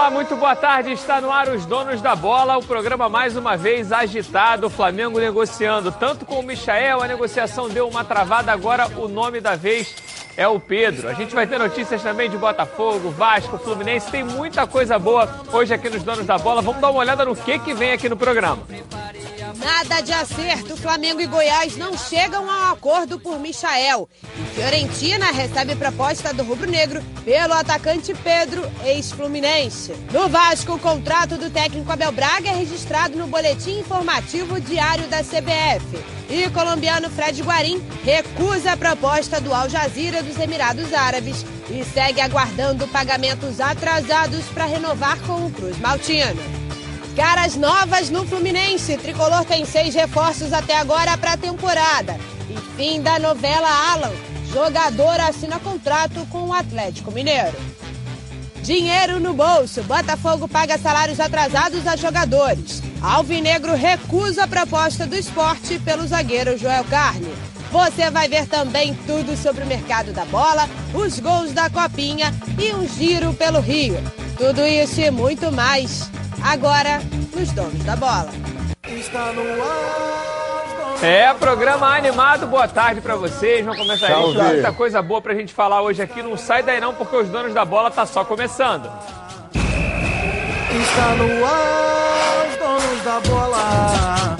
Olá, muito boa tarde. Está no ar os donos da bola. O programa mais uma vez agitado. O Flamengo negociando tanto com o Michael. A negociação deu uma travada. Agora o nome da vez é o Pedro. A gente vai ter notícias também de Botafogo, Vasco, Fluminense. Tem muita coisa boa hoje aqui nos donos da bola. Vamos dar uma olhada no que, que vem aqui no programa. Nada de acerto. Flamengo e Goiás não chegam a um acordo por Michael. E Fiorentina recebe proposta do rubro-negro pelo atacante Pedro, ex-fluminense. No Vasco, o contrato do técnico Abel Braga é registrado no boletim informativo diário da CBF. E o colombiano Fred Guarim recusa a proposta do Al Jazeera dos Emirados Árabes e segue aguardando pagamentos atrasados para renovar com o Cruz Maltino. Caras novas no Fluminense. Tricolor tem seis reforços até agora para a temporada. E fim da novela Alan. Jogador assina contrato com o Atlético Mineiro. Dinheiro no bolso. Botafogo paga salários atrasados a jogadores. Alvinegro recusa a proposta do esporte pelo zagueiro Joel Carne. Você vai ver também tudo sobre o mercado da bola, os gols da Copinha e um giro pelo Rio. Tudo isso e muito mais agora nos Donos da Bola. É, programa animado, boa tarde para vocês. Vamos começar aí. Muita coisa boa pra gente falar hoje aqui. Não sai daí não, porque os donos da bola tá só começando. Está no ar, os donos da bola.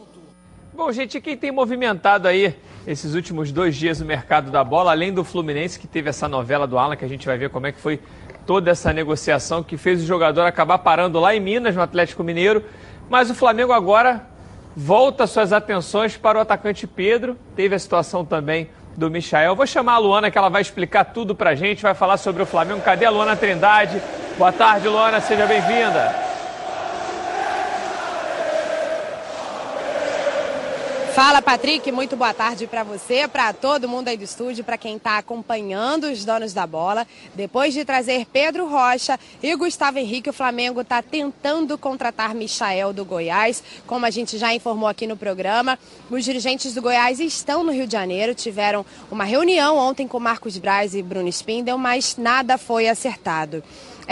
Bom, gente, quem tem movimentado aí esses últimos dois dias o mercado da bola, além do Fluminense, que teve essa novela do Alan, que a gente vai ver como é que foi toda essa negociação que fez o jogador acabar parando lá em Minas, no Atlético Mineiro. Mas o Flamengo agora volta suas atenções para o atacante Pedro. Teve a situação também do Michael. Vou chamar a Luana que ela vai explicar tudo para a gente, vai falar sobre o Flamengo. Cadê a Luana Trindade? Boa tarde, Luana, seja bem-vinda. Fala, Patrick. Muito boa tarde para você, para todo mundo aí do estúdio, para quem está acompanhando os donos da bola. Depois de trazer Pedro Rocha e Gustavo Henrique, o Flamengo está tentando contratar Michael do Goiás. Como a gente já informou aqui no programa, os dirigentes do Goiás estão no Rio de Janeiro, tiveram uma reunião ontem com Marcos Braz e Bruno Spindel, mas nada foi acertado.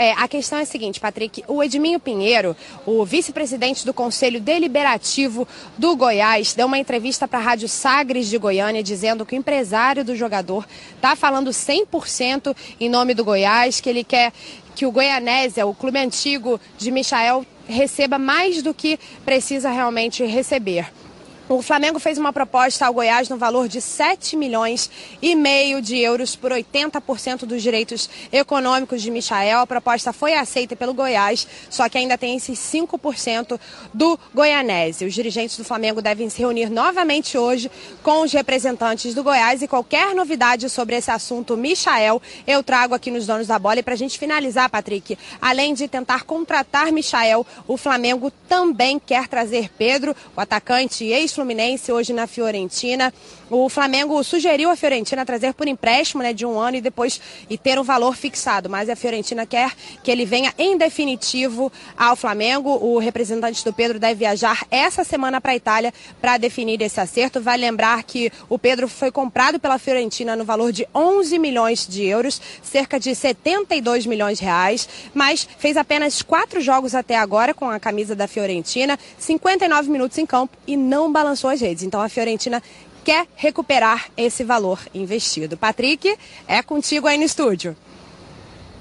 É, a questão é a seguinte, Patrick, o Edminho Pinheiro, o vice-presidente do Conselho Deliberativo do Goiás, deu uma entrevista para a Rádio Sagres de Goiânia dizendo que o empresário do jogador está falando 100% em nome do Goiás, que ele quer que o Goianésia, o clube antigo de Michael, receba mais do que precisa realmente receber. O Flamengo fez uma proposta ao Goiás no valor de 7 milhões e meio de euros por 80% dos direitos econômicos de Michael. A proposta foi aceita pelo Goiás, só que ainda tem esses 5% do Goianese. Os dirigentes do Flamengo devem se reunir novamente hoje com os representantes do Goiás e qualquer novidade sobre esse assunto, Michael, eu trago aqui nos Donos da Bola. E para a gente finalizar, Patrick, além de tentar contratar Michael, o Flamengo também quer trazer Pedro, o atacante ex Fluminense, hoje na Fiorentina. O Flamengo sugeriu a Fiorentina trazer por empréstimo né, de um ano e depois e ter um valor fixado, mas a Fiorentina quer que ele venha em definitivo ao Flamengo. O representante do Pedro deve viajar essa semana para a Itália para definir esse acerto. Vai lembrar que o Pedro foi comprado pela Fiorentina no valor de 11 milhões de euros, cerca de 72 milhões de reais, mas fez apenas quatro jogos até agora com a camisa da Fiorentina, 59 minutos em campo e não balançou as redes. Então a Fiorentina quer recuperar esse valor investido. Patrick, é contigo aí no estúdio.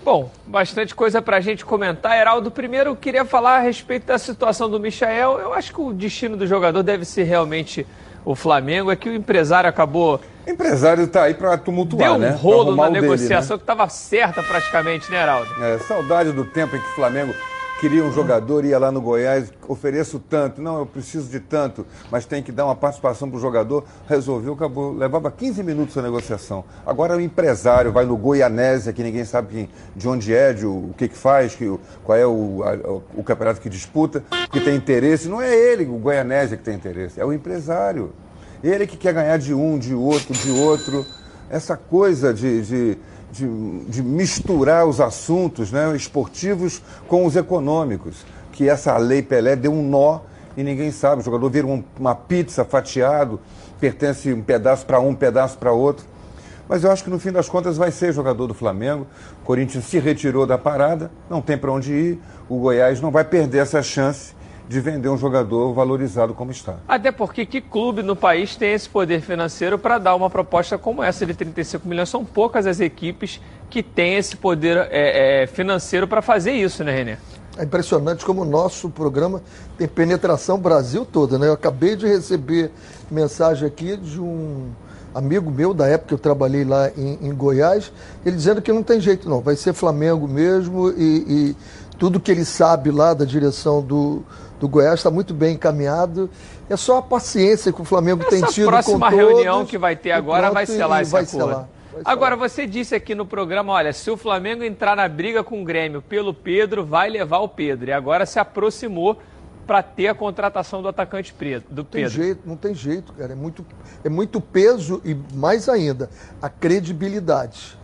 Bom, bastante coisa para a gente comentar. Heraldo, primeiro eu queria falar a respeito da situação do Michael. Eu acho que o destino do jogador deve ser realmente o Flamengo. É que o empresário acabou. O empresário está aí para tumultuar, Deu um né? rolo na negociação dele, né? que estava certa praticamente, né, Heraldo? É, saudade do tempo em que o Flamengo queria um jogador, ia lá no Goiás, ofereço tanto, não, eu preciso de tanto, mas tem que dar uma participação para o jogador, resolveu, acabou. Levava 15 minutos a negociação. Agora o empresário vai no Goianésia, que ninguém sabe quem, de onde é, de, o, o que, que faz, que, qual é o, a, o campeonato que disputa, que tem interesse. Não é ele, o Goianésia, que tem interesse, é o empresário. Ele que quer ganhar de um, de outro, de outro. Essa coisa de, de de, de misturar os assuntos né, esportivos com os econômicos. Que essa lei Pelé deu um nó e ninguém sabe. O jogador vira um, uma pizza fatiado, pertence um pedaço para um, um pedaço para outro. Mas eu acho que no fim das contas vai ser jogador do Flamengo. O Corinthians se retirou da parada, não tem para onde ir. O Goiás não vai perder essa chance de vender um jogador valorizado como está. Até porque que clube no país tem esse poder financeiro para dar uma proposta como essa de 35 milhões? São poucas as equipes que têm esse poder é, é, financeiro para fazer isso, né, Renê? É impressionante como o nosso programa tem penetração Brasil toda, né? Eu acabei de receber mensagem aqui de um amigo meu da época que eu trabalhei lá em, em Goiás, ele dizendo que não tem jeito não, vai ser Flamengo mesmo e, e tudo que ele sabe lá da direção do, do Goiás está muito bem encaminhado. É só a paciência que o Flamengo Essa tem tido com próxima todos, reunião que vai ter agora vai selar esse vai acordo. selar, vai Agora, selar. você disse aqui no programa, olha, se o Flamengo entrar na briga com o Grêmio pelo Pedro, vai levar o Pedro. E agora se aproximou para ter a contratação do atacante Pedro, do Não tem Pedro. jeito, não tem jeito, cara. É muito, é muito peso e mais ainda, a credibilidade.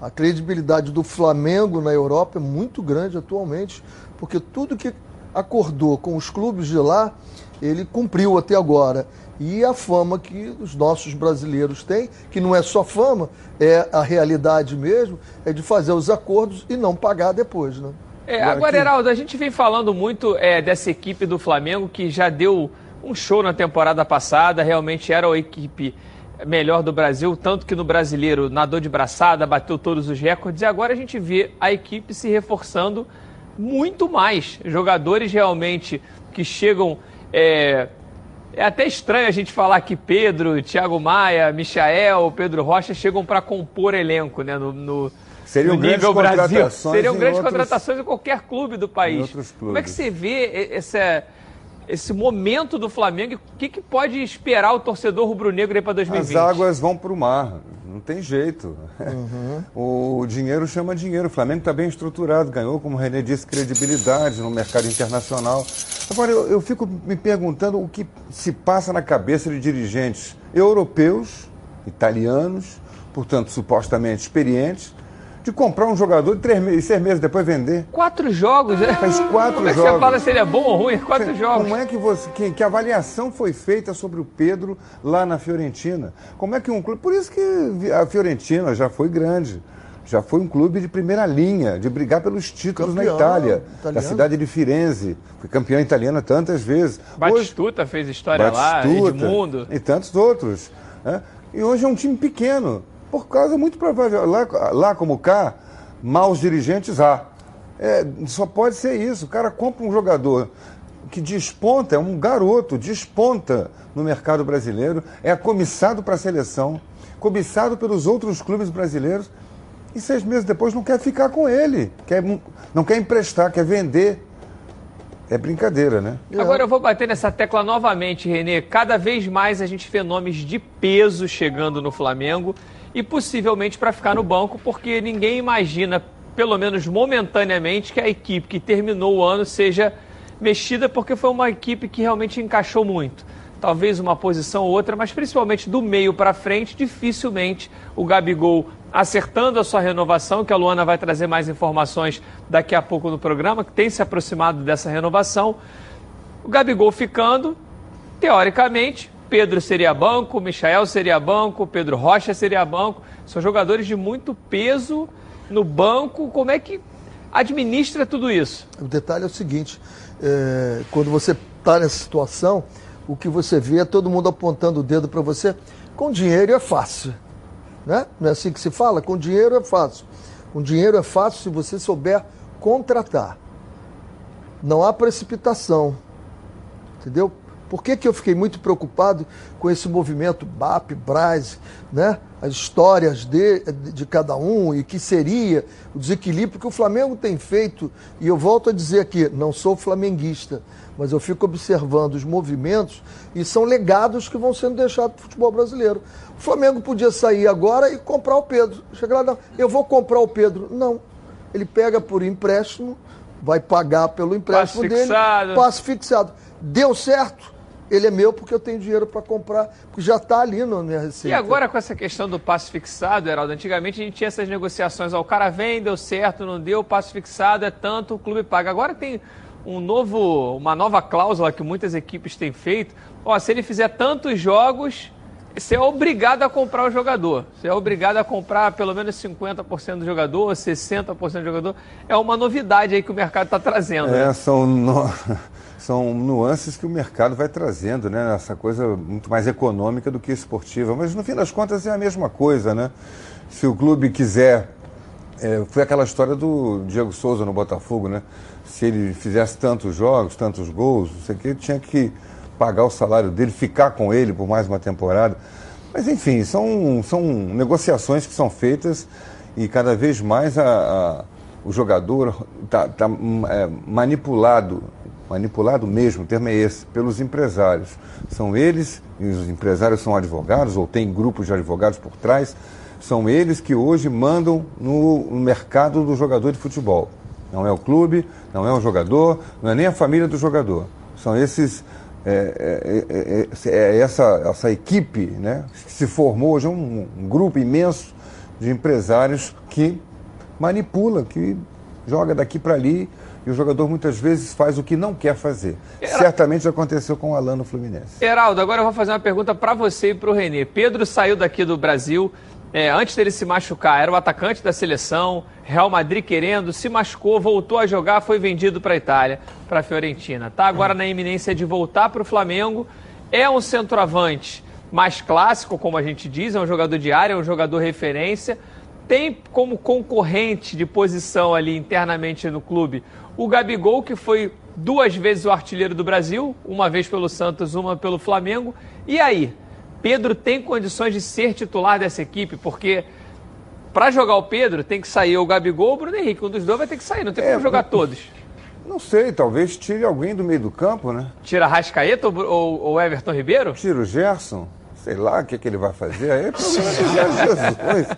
A credibilidade do Flamengo na Europa é muito grande atualmente, porque tudo que acordou com os clubes de lá, ele cumpriu até agora. E a fama que os nossos brasileiros têm, que não é só fama, é a realidade mesmo, é de fazer os acordos e não pagar depois, né? É, agora, Heraldo, a gente vem falando muito é, dessa equipe do Flamengo que já deu um show na temporada passada, realmente era a equipe melhor do Brasil, tanto que no brasileiro nadou de braçada, bateu todos os recordes, e agora a gente vê a equipe se reforçando muito mais. Jogadores realmente que chegam. É, é até estranho a gente falar que Pedro, Thiago Maia, Michael, Pedro Rocha chegam para compor elenco né, no, no, Seriam no grandes nível Brasil. contratações Seriam grandes outros- contratações em qualquer clube do país. Como é que você vê esse, esse momento do Flamengo? O que, que pode esperar o torcedor rubro-negro aí para 2020? As águas vão para o mar, não tem jeito. Uhum. O dinheiro chama dinheiro. O Flamengo está bem estruturado, ganhou, como o René disse, credibilidade no mercado internacional. Agora, eu, eu fico me perguntando o que se passa na cabeça de dirigentes europeus, italianos, portanto, supostamente experientes, de comprar um jogador de três meses, seis meses depois vender. Quatro jogos, né? Faz quatro Como é que jogos. você fala se ele é bom ou ruim? Quatro jogos. Como é que você. Que, que avaliação foi feita sobre o Pedro lá na Fiorentina? Como é que um clube. Por isso que a Fiorentina já foi grande. Já foi um clube de primeira linha, de brigar pelos títulos Campeão na Itália. Da italiano. cidade de Firenze. Foi campeão italiana tantas vezes. Hoje, Batistuta fez história lá, Batistuta Edmundo. E tantos outros. né? E hoje é um time pequeno. Por causa, muito provável, lá, lá como cá, maus dirigentes há. É, só pode ser isso. O cara compra um jogador que desponta, é um garoto, desponta no mercado brasileiro, é comissado para a seleção, cobiçado pelos outros clubes brasileiros, e seis meses depois não quer ficar com ele, quer, não quer emprestar, quer vender. É brincadeira, né? Agora eu vou bater nessa tecla novamente, Renê. Cada vez mais a gente vê nomes de peso chegando no Flamengo e possivelmente para ficar no banco, porque ninguém imagina, pelo menos momentaneamente, que a equipe que terminou o ano seja mexida, porque foi uma equipe que realmente encaixou muito. Talvez uma posição ou outra, mas principalmente do meio para frente, dificilmente o Gabigol acertando a sua renovação, que a Luana vai trazer mais informações daqui a pouco no programa, que tem se aproximado dessa renovação. O Gabigol ficando, teoricamente, Pedro seria banco, Michael seria banco, Pedro Rocha seria banco. São jogadores de muito peso no banco. Como é que administra tudo isso? O detalhe é o seguinte: é, quando você está nessa situação, o que você vê é todo mundo apontando o dedo para você. Com dinheiro é fácil. Né? Não é assim que se fala? Com dinheiro é fácil. Com dinheiro é fácil se você souber contratar. Não há precipitação. Entendeu? Por que, que eu fiquei muito preocupado com esse movimento BAP, Braz, né? as histórias de, de cada um e que seria o desequilíbrio que o Flamengo tem feito. E eu volto a dizer aqui, não sou flamenguista, mas eu fico observando os movimentos e são legados que vão sendo deixados para o futebol brasileiro. O Flamengo podia sair agora e comprar o Pedro. Chegar lá, não, eu vou comprar o Pedro. Não. Ele pega por empréstimo, vai pagar pelo empréstimo Passe dele, fixado. passe fixado. Deu certo? Ele é meu porque eu tenho dinheiro para comprar, porque já está ali na minha receita. E agora com essa questão do passe fixado, Heraldo, antigamente a gente tinha essas negociações, ó, o cara vem, deu certo, não deu, passe fixado é tanto, o clube paga. Agora tem um novo, uma nova cláusula que muitas equipes têm feito. Ó, se ele fizer tantos jogos, você é obrigado a comprar o jogador. Você é obrigado a comprar pelo menos 50% do jogador, 60% do jogador. É uma novidade aí que o mercado está trazendo. É, né? são, no- são nuances que o mercado vai trazendo, né? Essa coisa muito mais econômica do que esportiva. Mas no fim das contas é a mesma coisa, né? Se o clube quiser. é, foi aquela história do Diego Souza no Botafogo, né? Se ele fizesse tantos jogos, tantos gols, não sei o que, tinha que pagar o salário dele, ficar com ele por mais uma temporada. Mas enfim, são, são negociações que são feitas e cada vez mais a- a- o jogador está manipulado, manipulado mesmo, o termo é esse, pelos empresários. São eles, e os empresários são advogados, ou tem grupos de advogados por trás, são eles que hoje mandam no, mercado do jogador de futebol. Não é o clube, não é o jogador, não é nem a família do jogador. São esses. É, é, é, é, é essa, essa equipe né, que se formou hoje, um, um grupo imenso de empresários que manipula, que joga daqui para ali e o jogador muitas vezes faz o que não quer fazer. Certamente aconteceu com o Alan no Fluminense. Heraldo, agora eu vou fazer uma pergunta para você e para o Renê. Pedro saiu daqui do Brasil, é, antes dele se machucar, era o atacante da seleção, Real Madrid querendo, se machucou, voltou a jogar, foi vendido para a Itália, para a Fiorentina. Tá agora na iminência de voltar para o Flamengo, é um centroavante mais clássico, como a gente diz, é um jogador de área, é um jogador referência. Tem como concorrente de posição ali internamente no clube o Gabigol, que foi duas vezes o artilheiro do Brasil, uma vez pelo Santos, uma pelo Flamengo. E aí, Pedro tem condições de ser titular dessa equipe? Porque para jogar o Pedro tem que sair o Gabigol ou o Bruno Henrique. Um dos dois vai ter que sair, não tem É, como jogar todos. Não sei, talvez tire alguém do meio do campo, né? Tira Rascaeta ou, ou, ou Everton Ribeiro? Tira o Gerson, sei lá o que, que ele vai fazer. Aí é problema do Gerson Jesus.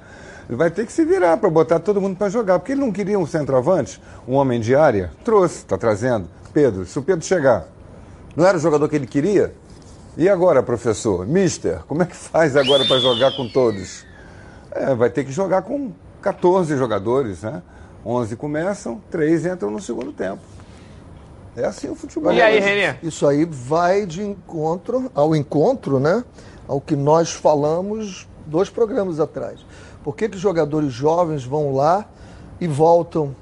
Ele vai ter que se virar para botar todo mundo para jogar. Porque ele não queria um centroavante, um homem de área. Trouxe, está trazendo. Pedro, se o Pedro chegar, não era o jogador que ele queria? E agora, professor? Mister, como é que faz agora para jogar com todos? É, vai ter que jogar com 14 jogadores, né? 11 começam, 3 entram no segundo tempo. É assim o futebol. E aí, Renê? Isso aí vai de encontro ao encontro, né? Ao que nós falamos dois programas atrás. Por que, que jogadores jovens vão lá e voltam?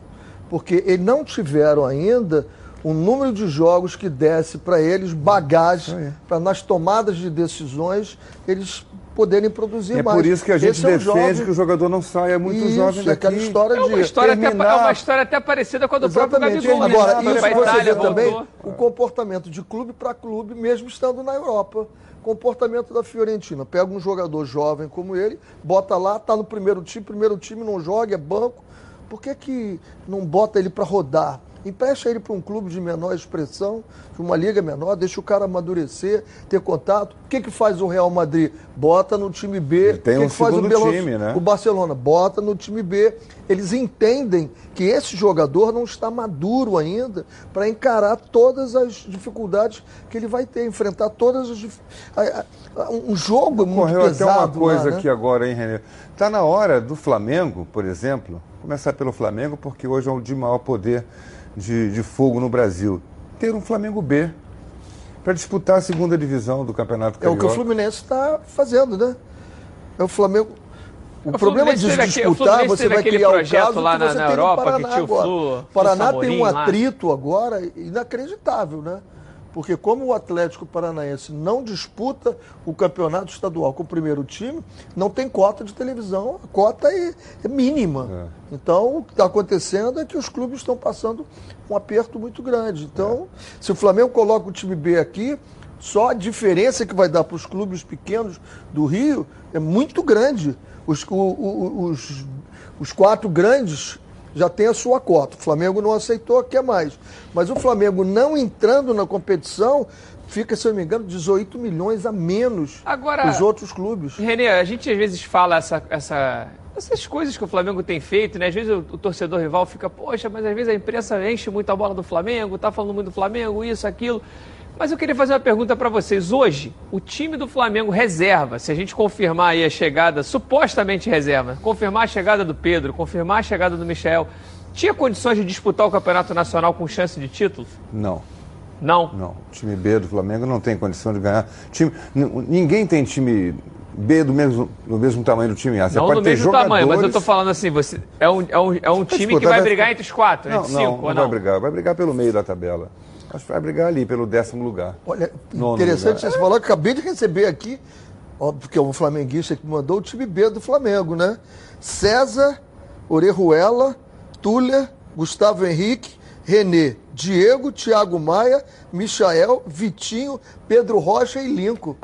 Porque eles não tiveram ainda um número de jogos que desse para eles bagagem para nas tomadas de decisões eles poderem produzir É mais. por isso que a gente Esse é um defende jovem- que o jogador não saia muito Isso, jovem daqui. aquela história É uma de história, até, terminar- é uma história até parecida com a do próprio Exatamente. Gabigol. né? Agora, isso você Itália, vê também o comportamento de clube para clube, mesmo estando na Europa. Comportamento da Fiorentina. Pega um jogador jovem como ele, bota lá, tá no primeiro time, primeiro time não joga, é banco. Por que, que não bota ele para rodar? Empresta ele para um clube de menor expressão, de uma liga menor, deixa o cara amadurecer, ter contato. O que, que faz o Real Madrid? Bota no time B. Ele tem o que um que faz o Belo- time, né? O Barcelona bota no time B. Eles entendem que esse jogador não está maduro ainda para encarar todas as dificuldades que ele vai ter, enfrentar todas as. dif- Um jogo muito Correu até uma pesado. coisa lá, né? aqui agora, hein, Renê? Está na hora do Flamengo, por exemplo, começar pelo Flamengo, porque hoje é o de maior poder de, de fogo no Brasil. Ter um Flamengo B para disputar a segunda divisão do Campeonato É o que o Carioca. Fluminense está fazendo, né? É o Flamengo. O, O problema de aqui- disputar, você vai criar o caso lá que na- você na tem no Europa, que Paraná tinha o agora. Flu- O Paraná tem um Samorim lá. atrito agora inacreditável, né? Porque como o Atlético Paranaense não disputa o campeonato estadual com o primeiro time, não tem cota de televisão, a cota é, é mínima. Então, o que está acontecendo é que os clubes estão passando um aperto muito grande. Então, se o Flamengo coloca o time B aqui, Só a diferença que vai dar para os clubes pequenos do Rio é muito grande. Os, o, o, os, os quatro grandes já têm a sua cota. O Flamengo não aceitou, quer mais. Mas o Flamengo não entrando na competição, fica, se eu não me engano, 18 milhões a menos Agora, os outros clubes. Renê, a gente às vezes fala essa, essa, essas coisas que o Flamengo tem feito, né? Às vezes o, o, torcedor rival fica, poxa, mas às vezes a imprensa enche muito a bola do Flamengo, tá falando muito do Flamengo, isso, aquilo. Mas eu queria fazer uma pergunta para vocês. Hoje, o time do Flamengo reserva, se a gente confirmar aí a chegada, supostamente reserva, confirmar a chegada do Pedro, confirmar a chegada do Michel, tinha condições de disputar o Campeonato Nacional com chance de título? Não. Não? Não. O time B do Flamengo não tem condição de ganhar. Time, ninguém tem time B do mesmo, do mesmo tamanho do time A. Você não do mesmo jogadores... tamanho, mas eu estou falando assim, você é um, é um, é um time que vai brigar entre os quatro, não, entre não, cinco, não, não vai brigar. Vai brigar pelo meio da tabela. Acho que vai brigar ali pelo décimo lugar. Olha, interessante lugar. você falou, acabei de receber aqui, óbvio que é um flamenguista que mandou o time B do Flamengo, né? César, Orejuela, Tuller, Gustavo Henrique, Renê, Diego, Thiago Maia, Michael, Vitinho, Pedro Rocha e Lincoln.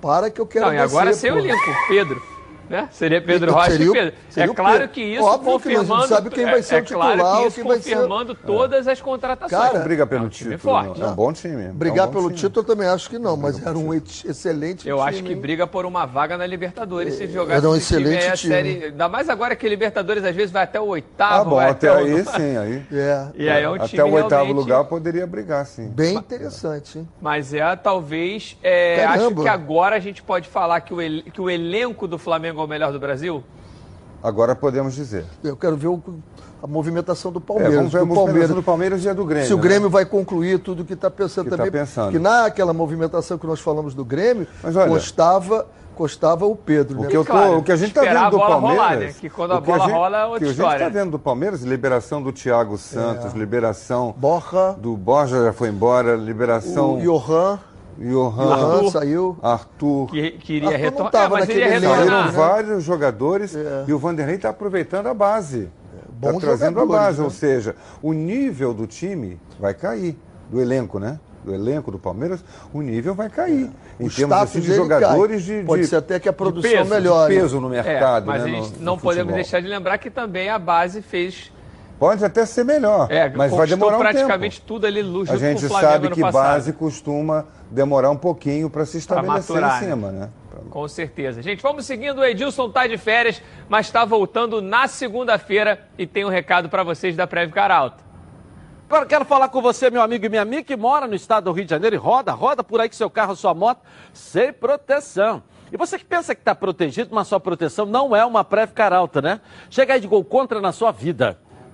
Para que eu quero Não, e agora sem o Lincoln, Pedro. Né? Seria Pedro Rocha seria, e Pedro. é claro que isso Óbvio confirmando. Que sabe quem vai ser é, o titular, é claro que isso confirmando ser... todas as contratações. Cara, briga pelo é um título. Forte. É um bom time. Brigar é um pelo time. título eu também acho que não, mas era um excelente eu time. Eu acho que briga por uma vaga na Libertadores se jogar Era um excelente time. time. Série, ainda mais agora que Libertadores às vezes vai até o oitavo. Ah, bom, até, até aí o... sim. Aí, é. E aí é um até o oitavo lugar poderia brigar, sim. Bem interessante, hein? Mas é, talvez. É, acho que agora a gente pode falar que o, que o elenco do Flamengo é o melhor do Brasil? Agora podemos dizer. Eu quero ver o, a movimentação do Palmeiras. É, vamos ver a movimentação Palmeiras, do Palmeiras e a do Grêmio. Se o Grêmio né? vai concluir tudo o que está pensando que também. Tá pensando. Que naquela movimentação que nós falamos do Grêmio, olha, costava, costava o Pedro. O, né? que, eu tô, claro, o que a gente está vendo do Palmeiras. Rolar, né? Que quando a bola a gente, rola é outra que história. a gente está vendo do Palmeiras, liberação do Thiago Santos, é. liberação. Borja. Do Borja já foi embora, liberação. O Johan. Johan, Arthur, saiu. Arthur. Que, queria retornar. É, mas iria retornar. Saíram né? vários jogadores é. e o Vanderlei está aproveitando a base. Está trazendo a base, né? ou seja, o nível do time vai cair, do elenco, né? Do elenco do Palmeiras, o nível vai cair. É. Em o termos assim, de jogadores de, de, Pode ser até que a produção peso, melhore. peso no mercado. É, mas né, a gente no, não no podemos deixar de lembrar que também a base fez Pode até ser melhor, é, mas vai demorar um praticamente tempo. tudo ali junto A gente com o sabe que passado. base costuma demorar um pouquinho para se estabelecer maturar, em cima, né? Com certeza. Gente, vamos seguindo. O Edilson está de férias, mas está voltando na segunda-feira e tem um recado para vocês da Prev Caralto. Agora quero falar com você, meu amigo e minha amiga, que mora no estado do Rio de Janeiro e roda, roda por aí com seu carro, sua moto, sem proteção. E você que pensa que está protegido, mas sua proteção não é uma Prev Caralto, né? Chega aí de gol contra na sua vida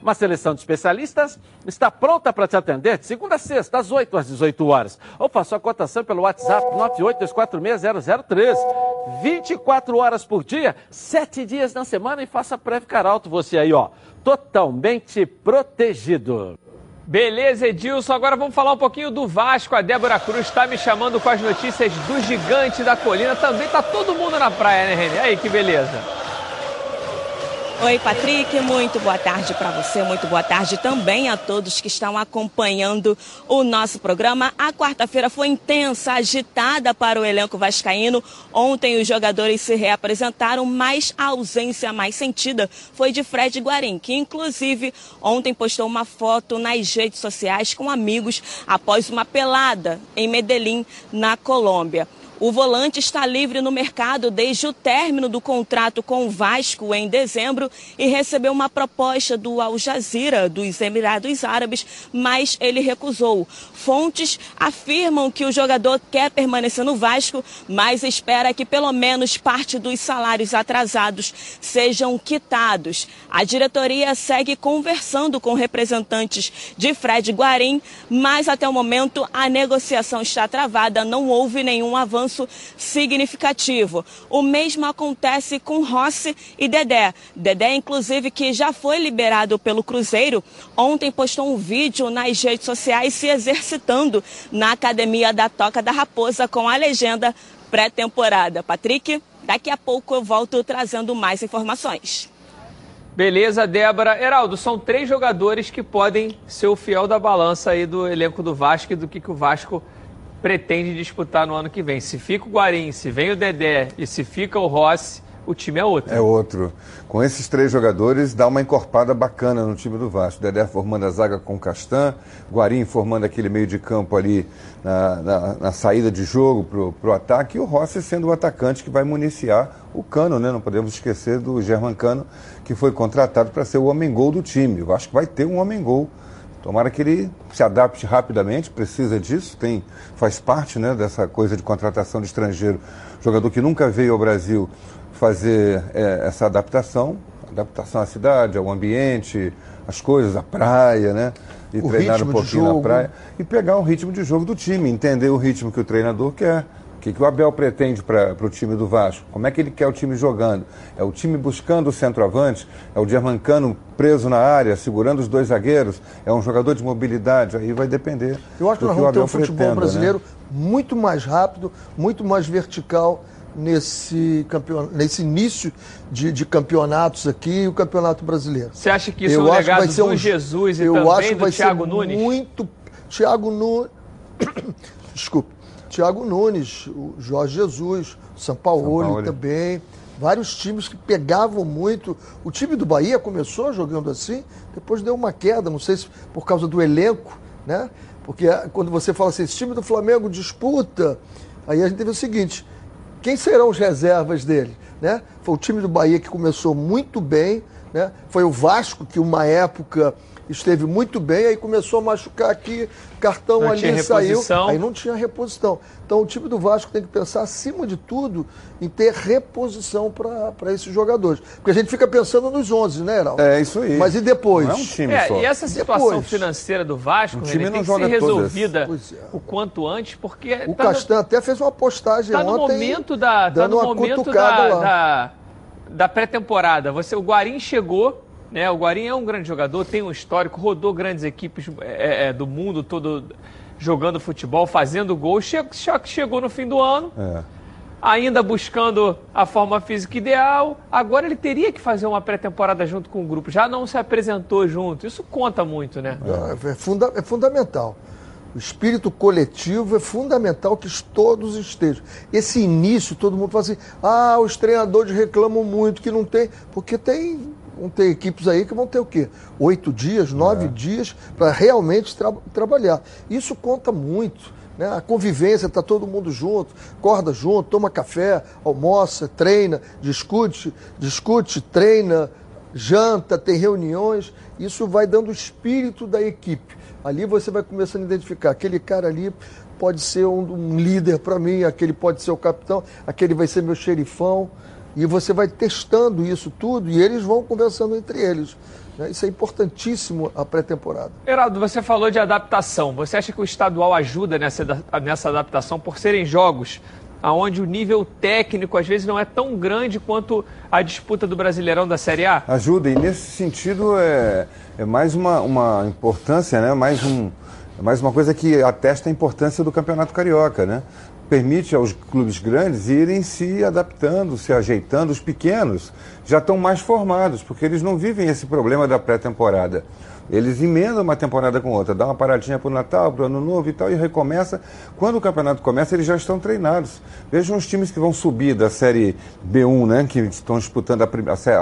Uma seleção de especialistas está pronta para te atender de segunda a sexta, às 8 às 18 horas. Ou faça a cotação pelo WhatsApp 982460013. 24 horas por dia, 7 dias na semana e faça Preve Caralto você aí, ó. Totalmente protegido. Beleza, Edilson. Agora vamos falar um pouquinho do Vasco. A Débora Cruz está me chamando com as notícias do gigante da colina. Também tá todo mundo na praia, né, Renê? Aí, que beleza. Oi, Patrick, muito boa tarde para você, muito boa tarde também a todos que estão acompanhando o nosso programa. A quarta-feira foi intensa, agitada para o elenco vascaíno. Ontem os jogadores se reapresentaram, mas a ausência mais sentida foi de Fred Guarim, que inclusive ontem postou uma foto nas redes sociais com amigos após uma pelada em Medellín, na Colômbia. O volante está livre no mercado desde o término do contrato com o Vasco em dezembro e recebeu uma proposta do Al Jazeera dos Emirados Árabes, mas ele recusou. Fontes afirmam que o jogador quer permanecer no Vasco, mas espera que pelo menos parte dos salários atrasados sejam quitados. A diretoria segue conversando com representantes de Fred Guarim, mas até o momento a negociação está travada, não houve nenhum avanço avanço significativo. O mesmo acontece com Rossi e Dedé. Dedé, inclusive, que já foi liberado pelo Cruzeiro, ontem postou um vídeo nas redes sociais se exercitando na academia da Toca da Raposa com a legenda pré-temporada. Patrick, daqui a pouco eu volto trazendo mais informações. Beleza, Débora. Heraldo, são três jogadores que podem ser o fiel da balança aí do elenco do Vasco e do que, que o Vasco pretende disputar no ano que vem. Se fica o Guarim, se vem o Dedé e se fica o Rossi, o time é outro. É outro. Com esses três jogadores, dá uma encorpada bacana no time do Vasco. Dedé formando a zaga com Castan, Guarim formando aquele meio de campo ali na, na, na saída de jogo para o ataque, e o Rossi sendo o atacante que vai municiar o Cano, né? Não podemos esquecer do German Cano, que foi contratado para ser o homem-gol do time. Eu acho que vai ter um homem-gol. Tomara que ele se adapte rapidamente, precisa disso, tem, faz parte né, dessa coisa de contratação de estrangeiro. Jogador que nunca veio ao Brasil fazer é, essa adaptação, adaptação à cidade, ao ambiente, as coisas, a praia, né? E O treinar um pouquinho na praia. E pegar um ritmo de jogo do time, entender o ritmo que o treinador quer. O que, que o Abel pretende para o time do Vasco? Como é que ele quer o time jogando? É o time buscando o centroavante? É o Germancano preso na área, segurando os dois zagueiros? É um jogador de mobilidade? Aí vai depender Eu acho que do nós vamos ter um futebol pretenda, né? brasileiro muito mais rápido, muito mais vertical nesse, campeon... nesse início de, de campeonatos aqui, o campeonato brasileiro. Você acha que isso eu é um acho que legado vai ser do um Jesus e eu também acho que do vai Thiago ser Nunes? Muito. Thiago Nunes. Desculpe. Thiago Nunes, o Jorge Jesus, o Sampaoli, também. Vários times que pegavam muito. O time do Bahia começou jogando assim, depois deu uma queda, não sei se por causa do elenco, né? Porque ah, quando você fala assim, esse time do Flamengo disputa, aí a gente teve o seguinte: quem serão os reservas dele? Né? Foi o time do Bahia que começou muito bem, né? foi o Vasco que uma época esteve muito bem, aí começou a machucar aqui, cartão Não ali tinha saiu, reposição. aí não tinha reposição. Então o time do Vasco tem que pensar, acima de tudo, em ter reposição para esses jogadores. Porque a gente fica pensando nos 11, né, Heraldo? É isso aí. Mas e depois? Não é um time É, só. e essa situação Depois. financeira do Vasco, O time René, tem que ser resolvida é. o quanto antes, porque O tá no- Castan até fez uma postagem Tá no ontem. momento da, tá dando no uma momento cutucada da, lá. da, da pré-temporada. Você, o Guarim chegou, né? O Guarim é um grande jogador, tem um histórico, rodou grandes equipes é, é, do mundo todo jogando futebol, fazendo gols. Che- Só que chegou no fim do ano, É. ainda buscando a forma física ideal. Agora ele teria que fazer uma pré-temporada junto com o grupo. Já não se apresentou junto. Isso conta muito, né? É, funda- é fundamental. O espírito coletivo é fundamental que todos estejam. Esse início, todo mundo fala assim: ah, os treinadores reclamam muito que não tem. Porque tem, vão ter equipes aí que vão ter o quê? Oito dias, nove dias para realmente tra- trabalhar. Isso conta muito. Né? A convivência, está todo mundo junto, acorda junto, toma café, almoça, treina, discute, discute, treina, janta, tem reuniões, isso vai dando o espírito da equipe. Ali você vai começando a identificar, aquele cara ali pode ser um, um líder para mim, aquele pode ser o capitão, aquele vai ser meu xerifão, e você vai testando isso tudo e eles vão conversando entre eles. né? Isso é importantíssimo a pré-temporada. Heraldo, você falou de adaptação. Você acha que o estadual ajuda nessa, nessa adaptação por serem jogos onde o nível técnico às vezes não é tão grande quanto a disputa do Brasileirão da Série A? Ajuda, e nesse sentido é, é mais uma, uma importância, né? mais, um, é mais uma coisa que atesta a importância do Campeonato Carioca. Né? Permite aos clubes grandes irem se adaptando, se ajeitando. Os pequenos já estão mais formados, porque eles não vivem esse problema da pré-temporada. Eles emendam uma temporada com outra, dá uma paradinha para o Natal, para o Ano Novo e tal, e recomeça. Quando o campeonato começa, eles já estão treinados. Vejam os times que vão subir da Série B1, né, que estão disputando a,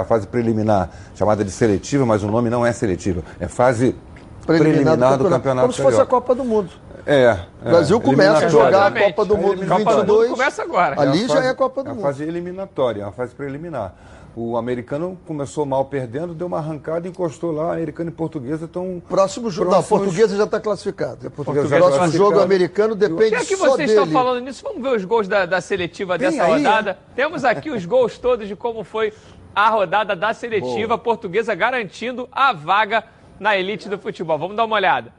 a fase preliminar, chamada de seletiva, mas o nome não é seletiva, é fase preliminar, do campeonato. Como se fosse a. Copa do Mundo. É, O Brasil começa a jogar a. Copa do Mundo A em Copa do Mundo 22. começa agora. Ali a já fase- é a Copa do a Mundo. fase eliminatória, a fase preliminar. O americano começou mal perdendo, deu uma arrancada, encostou lá, americano e portuguesa estão. Próximo jogo. Não, a próximos- portuguesa já está classificada. portuguesa já Próximo jogo americano depende Já que só vocês dele. estão falando nisso, vamos ver os gols da, da seletiva Tem dessa aí, rodada. Temos aqui os gols todos de como foi a rodada da seletiva portuguesa, garantindo a vaga na elite do futebol. Vamos dar uma olhada.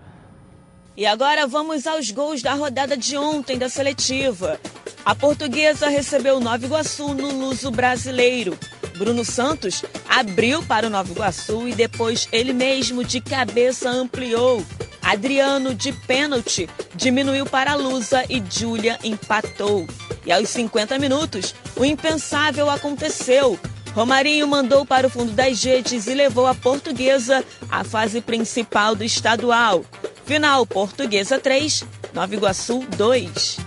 E agora vamos aos gols da rodada de ontem da seletiva. A portuguesa recebeu o Nova Iguaçu no Luso Brasileiro. Bruno Santos abriu para o Nova Iguaçu e depois ele mesmo de cabeça ampliou. Adriano, de pênalti, diminuiu para a Lusa e Júlia empatou. E aos 50 minutos, o impensável aconteceu. Romarinho mandou para o fundo das redes e levou a portuguesa à fase principal do estadual. Final: Portuguesa 3, Nova Iguaçu 2.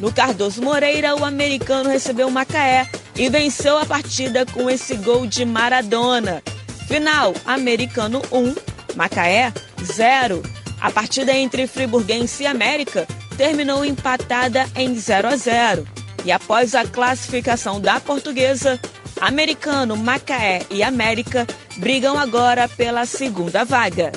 No Cardoso Moreira, o americano recebeu Macaé e venceu a partida com esse gol de Maradona. Final: Americano 1, Macaé 0. A partida entre Friburguense e América terminou empatada em 0 a 0. E após a classificação da portuguesa, Americano, Macaé e América brigam agora pela segunda vaga.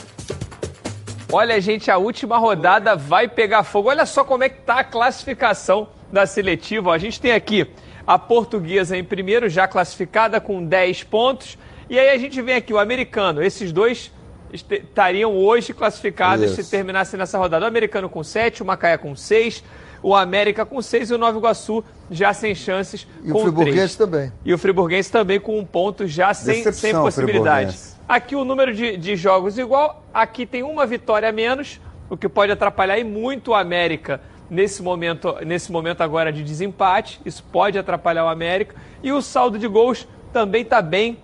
Olha, gente, a última rodada vai pegar fogo. Olha só como é que tá a classificação da seletiva. A gente tem aqui a portuguesa em primeiro, já classificada com 10 pontos. E aí a gente vem aqui o americano. Esses dois estariam hoje classificados Isso. se terminasse nessa rodada. O americano com 7, o Macaé com 6 o América com seis e o Nova Iguaçu já sem chances e com o Friburguense três. também. E o Friburguense também com um ponto já sem, sem possibilidade. Aqui o número de, de jogos igual, aqui tem uma vitória a menos, o que pode atrapalhar e muito o América nesse momento, nesse momento agora de desempate. Isso pode atrapalhar o América. E o saldo de gols também está bem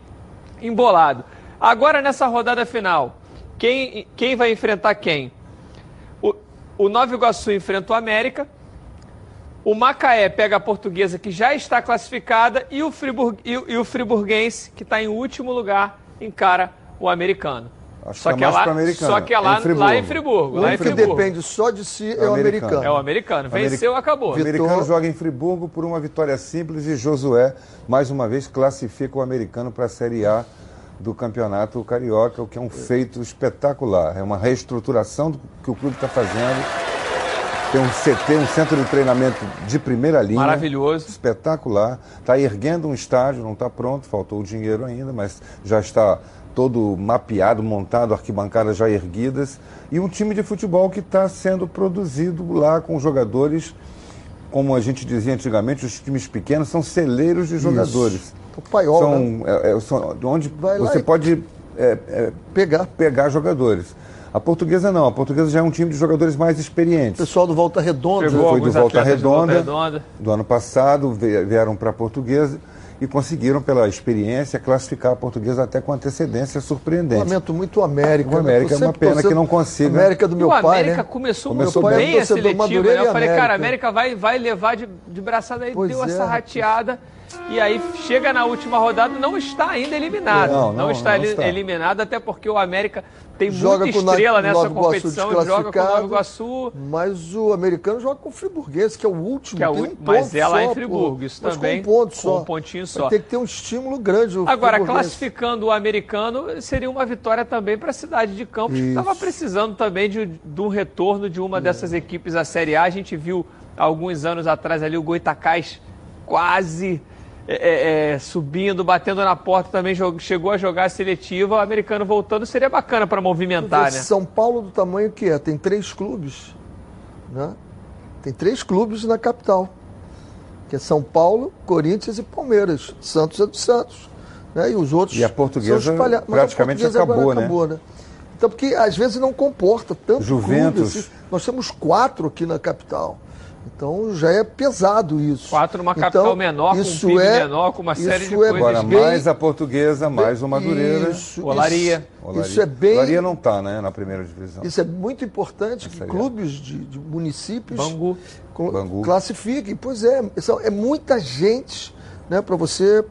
embolado. Agora nessa rodada final, quem, quem vai enfrentar quem? O, o Nova Iguaçu enfrenta o América, o Macaé pega a portuguesa, que já está classificada, e o, Friburg, e, e o Friburguense, que está em último lugar, encara o americano. Acho só que, é, é lá, só que é lá, é em lá em Friburgo. Lá em Friburgo. que depende só de si é, é o americano. É o americano. Venceu, acabou. O americano joga em Friburgo por uma vitória simples e Josué, mais uma vez, classifica o americano para a Série A do Campeonato Carioca, o que é um feito espetacular. É uma reestruturação do que o clube está fazendo tem um CT, um centro de treinamento de primeira linha. Maravilhoso. Espetacular. Está erguendo um estádio, não está pronto, faltou o dinheiro ainda, mas já está todo mapeado, montado, arquibancadas já erguidas. E um time de futebol que está sendo produzido lá com jogadores, como a gente dizia antigamente, os times pequenos são celeiros de jogadores. Isso. O paiol, são, né? é, é, são onde Vai você pode é, é, pegar. pegar jogadores. A portuguesa não, a portuguesa já é um time de jogadores mais experientes. O pessoal do Volta Redonda. Chegou foi do Volta Redonda, Volta Redonda, do ano passado, vieram para a portuguesa e conseguiram, pela experiência, classificar a portuguesa até com antecedência surpreendente. Lamento muito o América. O América é uma pena que não consiga. América do meu pai, pai, América né? começou, começou muito bem a seletiva. Né? Eu falei, cara, a América vai, vai levar de, de braçada aí, pois deu é, essa rateada. E aí chega na última rodada, não está ainda eliminado. Não, não, não está, não está eliminado, até porque o América tem joga muita estrela nessa competição, joga com o Nova Iguaçu. Mas o americano joga com o Friburguense, que é o último. Que é o, um mas é lá em Friburgo, isso mas também. Com um ponto só. Um pontinho só. Tem que ter um estímulo grande. Agora, classificando o americano, seria uma vitória também para a cidade de Campos, isso. que estava precisando também de, de, um retorno de uma é. dessas equipes à Série A. A gente viu alguns anos atrás ali o Goitacás quase é, é, é, subindo, batendo na porta também, chegou a jogar a seletiva, o americano voltando, seria bacana para movimentar, né? São Paulo do tamanho que é, tem três clubes, né? Tem três clubes na capital, que é São Paulo, Corinthians e Palmeiras. Santos é do Santos, né? E os outros E a portuguesa praticamente a portuguesa acabou, né? acabou, né? Então, porque às vezes não comporta tanto Juventus. Clube, assim. Nós temos quatro aqui na capital. Então já é pesado isso. Quatro numa capital então, menor, com um PIB é, menor, com uma série de é coisas. Agora, mais a portuguesa, mais o Madureira. Isso, Olaria. Isso, isso é bem... Olaria não está né, na primeira divisão. Isso é muito importante Essa que é. clubes de, de, municípios Bangu. Cl Bangu. classifiquem. Pois é, é muita gente né, para você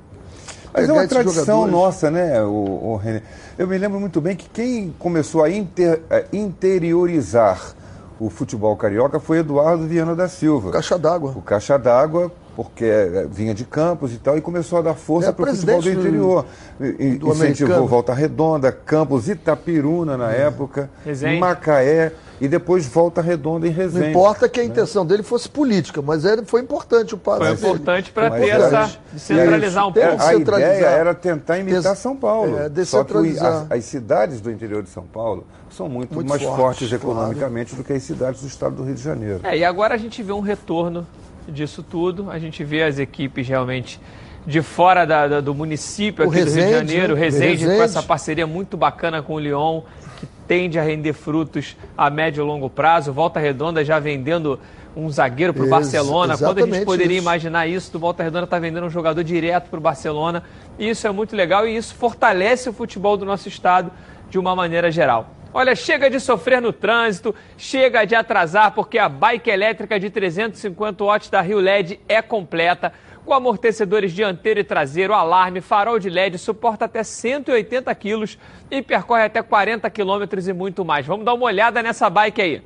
mas é uma tradição nossa, né, o, o René? Eu me lembro muito bem que quem começou a, inter, a interiorizar o futebol carioca foi Eduardo Viana da Silva. Caixa d'água. O Caixa d'água, porque é, vinha de Campos e tal, e começou a dar força é para o futebol do interior. Do, do Incentivou Volta Redonda, Campos, Itapiruna na é. época, Resende. Macaé e depois Volta Redonda em Resende. Não importa que a né? intenção dele fosse política, mas ele foi importante o passo. Foi importante para ter essa centralizar um pouco. A ideia era tentar imitar São Paulo. É, Só que as, as cidades do interior de São Paulo são muito, muito mais fortes, fortes economicamente claro. do que as cidades do estado do Rio de Janeiro. É, e agora a gente vê um retorno disso tudo. A gente vê as equipes realmente de fora da, da, do município O aqui do Rio de Resende, Janeiro, né? Resende, com Resende. essa parceria muito bacana com o Lyon, que tende a render frutos a médio e longo prazo. Volta Redonda já vendendo um zagueiro para o Barcelona. Quando a gente poderia isso. imaginar isso, do Volta Redonda está vendendo um jogador direto para o Barcelona. E isso é muito legal e isso fortalece o futebol do nosso estado de uma maneira geral. Olha, chega de sofrer no trânsito, chega de atrasar, porque a bike elétrica de 350 watts da Rio LED é completa, com amortecedores dianteiro e traseiro, alarme, farol de LED, suporta até 180 quilos e percorre até 40 quilômetros e muito mais. Vamos dar uma olhada nessa bike aí.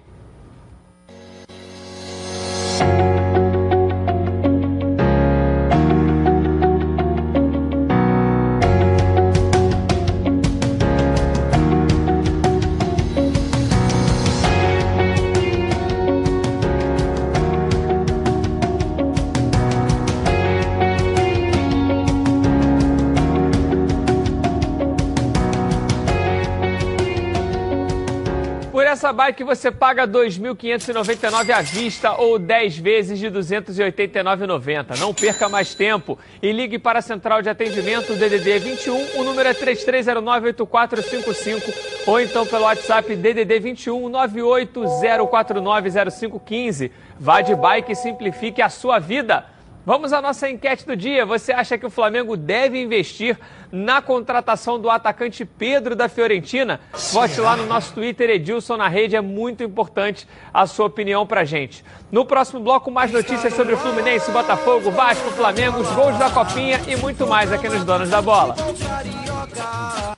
Essa bike você paga R$ 2.599 à vista ou 10 vezes de R$ 289,90. Não perca mais tempo e ligue para a central de atendimento DDD 21, o número é 33098455 ou então pelo WhatsApp DDD 21 980490515. Vá de bike e simplifique a sua vida. Vamos à nossa enquete do dia. Você acha que o Flamengo deve investir na contratação do atacante Pedro da Fiorentina? Vote lá no nosso Twitter, Edilson na rede. É muito importante a sua opinião pra gente. No próximo bloco, mais notícias sobre o Fluminense, Botafogo, Vasco, Flamengo, os gols da Copinha e muito mais aqui nos Donos da Bola.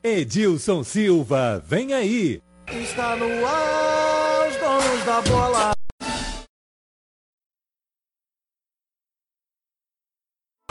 Edilson Silva, vem aí. Está no ar, os donos da bola.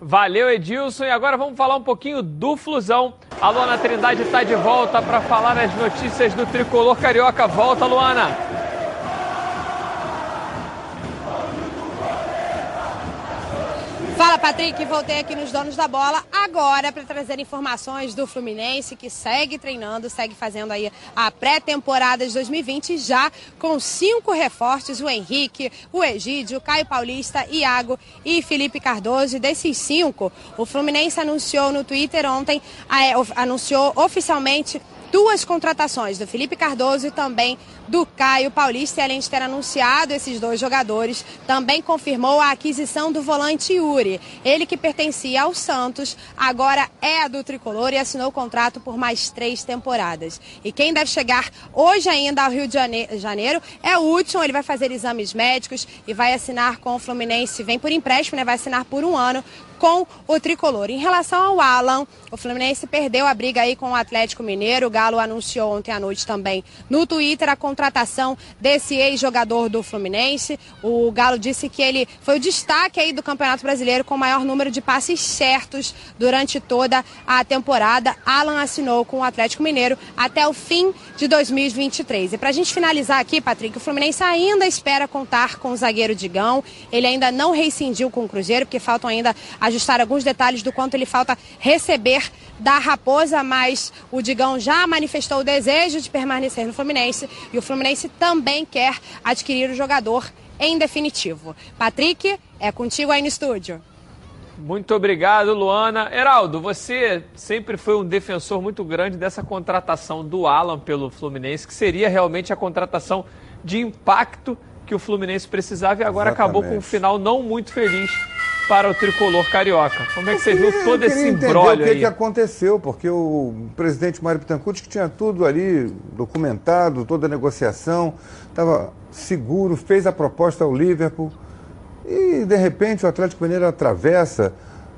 Valeu, Edilson. E agora vamos falar um pouquinho do Flusão. A Luana Trindade está de volta para falar as notícias do tricolor carioca. Volta, Luana. Fala, Patrick. Voltei aqui nos Donos da Bola agora para trazer informações do Fluminense que segue treinando, segue fazendo aí a pré-temporada de 2020 já com cinco reforços: o Henrique, o Egídio, Caio Paulista, Iago e Felipe Cardoso. Desses cinco, o Fluminense anunciou no Twitter ontem, of- anunciou oficialmente duas contratações do Felipe Cardoso e também do Caio Paulista. E além de ter anunciado esses dois jogadores, também confirmou a aquisição do volante Yuri. Ele que pertencia ao Santos, agora é do Tricolor e assinou o contrato por mais três temporadas. E quem deve chegar hoje ainda ao Rio de Jane- Janeiro é o Hudson. Ele vai fazer exames médicos e vai assinar com o Fluminense. Vem por empréstimo, né? Vai assinar por um ano com o tricolor. Em relação ao Alan, o Fluminense perdeu a briga aí com o Atlético Mineiro. O Galo anunciou ontem à noite também no Twitter a contratação desse ex-jogador do Fluminense. O Galo disse que ele foi o destaque aí do Campeonato Brasileiro com o maior número de passes certos durante toda a temporada. Alan assinou com o Atlético Mineiro até o fim de 2023. E para a gente finalizar aqui, Patrick, o Fluminense ainda espera contar com o zagueiro Digão. Ele ainda não rescindiu com o Cruzeiro, porque faltam ainda ajustar alguns detalhes do quanto ele falta receber da Raposa, mas o Digão já manifestou o desejo de permanecer no Fluminense e o Fluminense também quer adquirir o jogador em definitivo. Patrick, é contigo aí no estúdio. Muito obrigado, Luana. Heraldo, você sempre foi um defensor muito grande dessa contratação do Alan pelo Fluminense, que seria realmente a contratação de impacto que o Fluminense precisava e agora acabou com um Exatamente. final não muito feliz para o tricolor carioca. Como é que você viu todo esse embrólio o que, aí? que aconteceu, porque o presidente Mário Bittencourt que tinha tudo ali documentado, toda a negociação, estava seguro, fez a proposta ao Liverpool e de repente o Atlético Mineiro atravessa,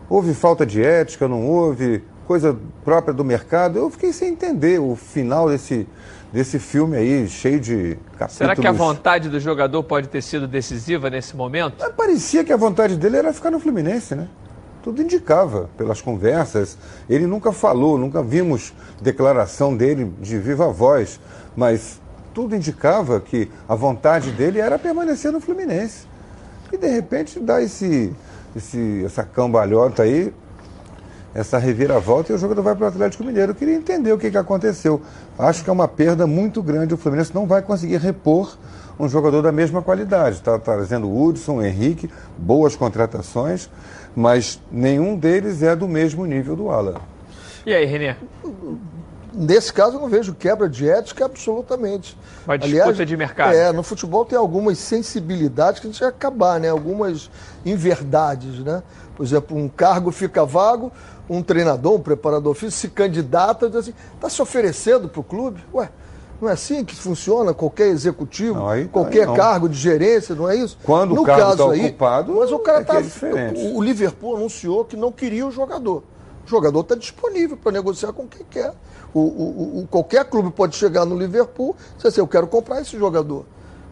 houve falta de ética, não houve, coisa própria do mercado. Eu fiquei sem entender o final desse, desse filme aí, cheio de capítulos. Será que a vontade do jogador pode ter sido decisiva nesse momento? Mas Parecia que a vontade dele era ficar no Fluminense, né? Tudo indicava pelas conversas. Ele nunca falou, nunca vimos declaração dele de viva voz, mas tudo indicava que a vontade dele era permanecer no Fluminense. E de repente dá esse, esse, essa cambalhota aí, essa reviravolta e o jogador vai para o Atlético Mineiro. Eu queria entender o que, que aconteceu. Acho que é uma perda muito grande. O Fluminense não vai conseguir repor um jogador da mesma qualidade. Está trazendo o Hudson, Henrique, boas contratações, mas nenhum deles é do mesmo nível do Alan. E aí, Renê? Nesse caso, eu não vejo quebra de ética absolutamente. Uma disputa de mercado. É, no futebol tem algumas sensibilidades que a gente vai acabar, né? Algumas inverdades, né? Por exemplo, um cargo fica vago, um treinador, um preparador físico se candidata diz assim, está se oferecendo para o clube? Ué, não é assim que funciona qualquer executivo, Não, aí- qualquer aí cargo de gerência, não é isso? Quando o no cargo caso tá aí, ocupado, mas o cara é tá, é o, o Liverpool anunciou que não queria o jogador. O jogador está disponível para negociar com quem quer. O, o- o- qualquer clube pode chegar no Liverpool e dizer assim, eu quero comprar esse jogador.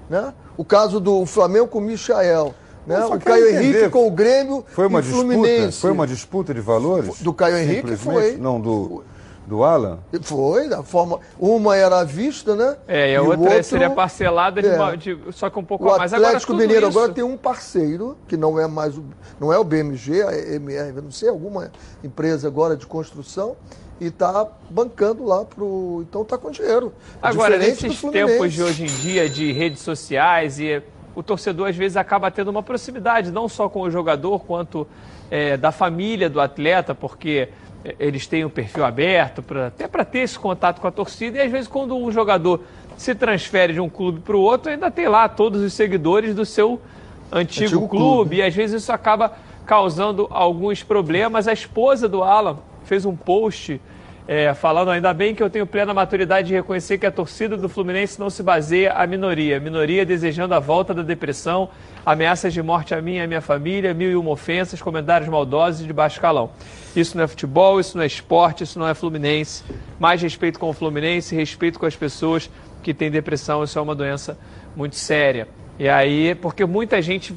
Né? O caso do Flamengo com o Michael. Né? O Caio entender, Henrique com o Grêmio Foi uma e Fluminense. disputa? Foi uma disputa de valores? Do Caio Henrique foi. Não, do, do Alan? Foi, da forma. Uma era à vista, né? É, e a outra outro- seria parcelada, de É. uma- de- só que um pouco O a mais. Agora, Atlético tudo Mineiro isso- agora tem um parceiro, que não é mais o, não é o BMG, a MR, não sei, alguma empresa agora de construção, e está bancando lá pro. Então está com dinheiro. Agora, nesses tempos de hoje em dia, de redes sociais, e o torcedor às vezes acaba tendo uma proximidade, não só com o jogador, quanto é, da família do atleta, porque é, eles têm o perfil aberto, pra, até para ter esse contato com a torcida, e às vezes quando um jogador se transfere de um clube para o outro, ainda tem lá todos os seguidores do seu antigo, Antigo clube, clube. e às vezes isso acaba causando alguns problemas. A esposa do Alan fez um post é, falando ainda bem que eu tenho plena maturidade de reconhecer que a torcida do Fluminense não se baseia à minoria. Minoria desejando a volta da depressão, ameaças de morte a mim e à minha família, mil e uma ofensas, comentários maldosos e de baixo calão. Isso não é futebol, isso não é esporte, isso não é Fluminense. Mais respeito com o Fluminense, respeito com as pessoas que têm depressão, isso é uma doença muito séria. E aí, porque muita gente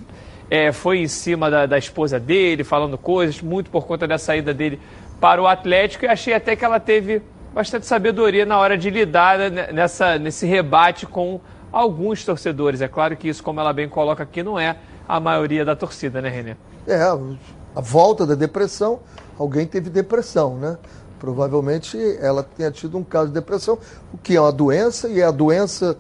é, foi em cima da, da esposa dele, falando coisas, muito por conta da saída dele para o Atlético, e achei até que ela teve bastante sabedoria na hora de lidar né, nessa, nesse rebate com alguns torcedores. É claro que isso, como ela bem coloca aqui, não é a maioria da torcida, né, Renê? É, a volta da depressão, alguém teve depressão, né? Provavelmente ela tenha tido um caso de depressão, o que é uma doença e é a doença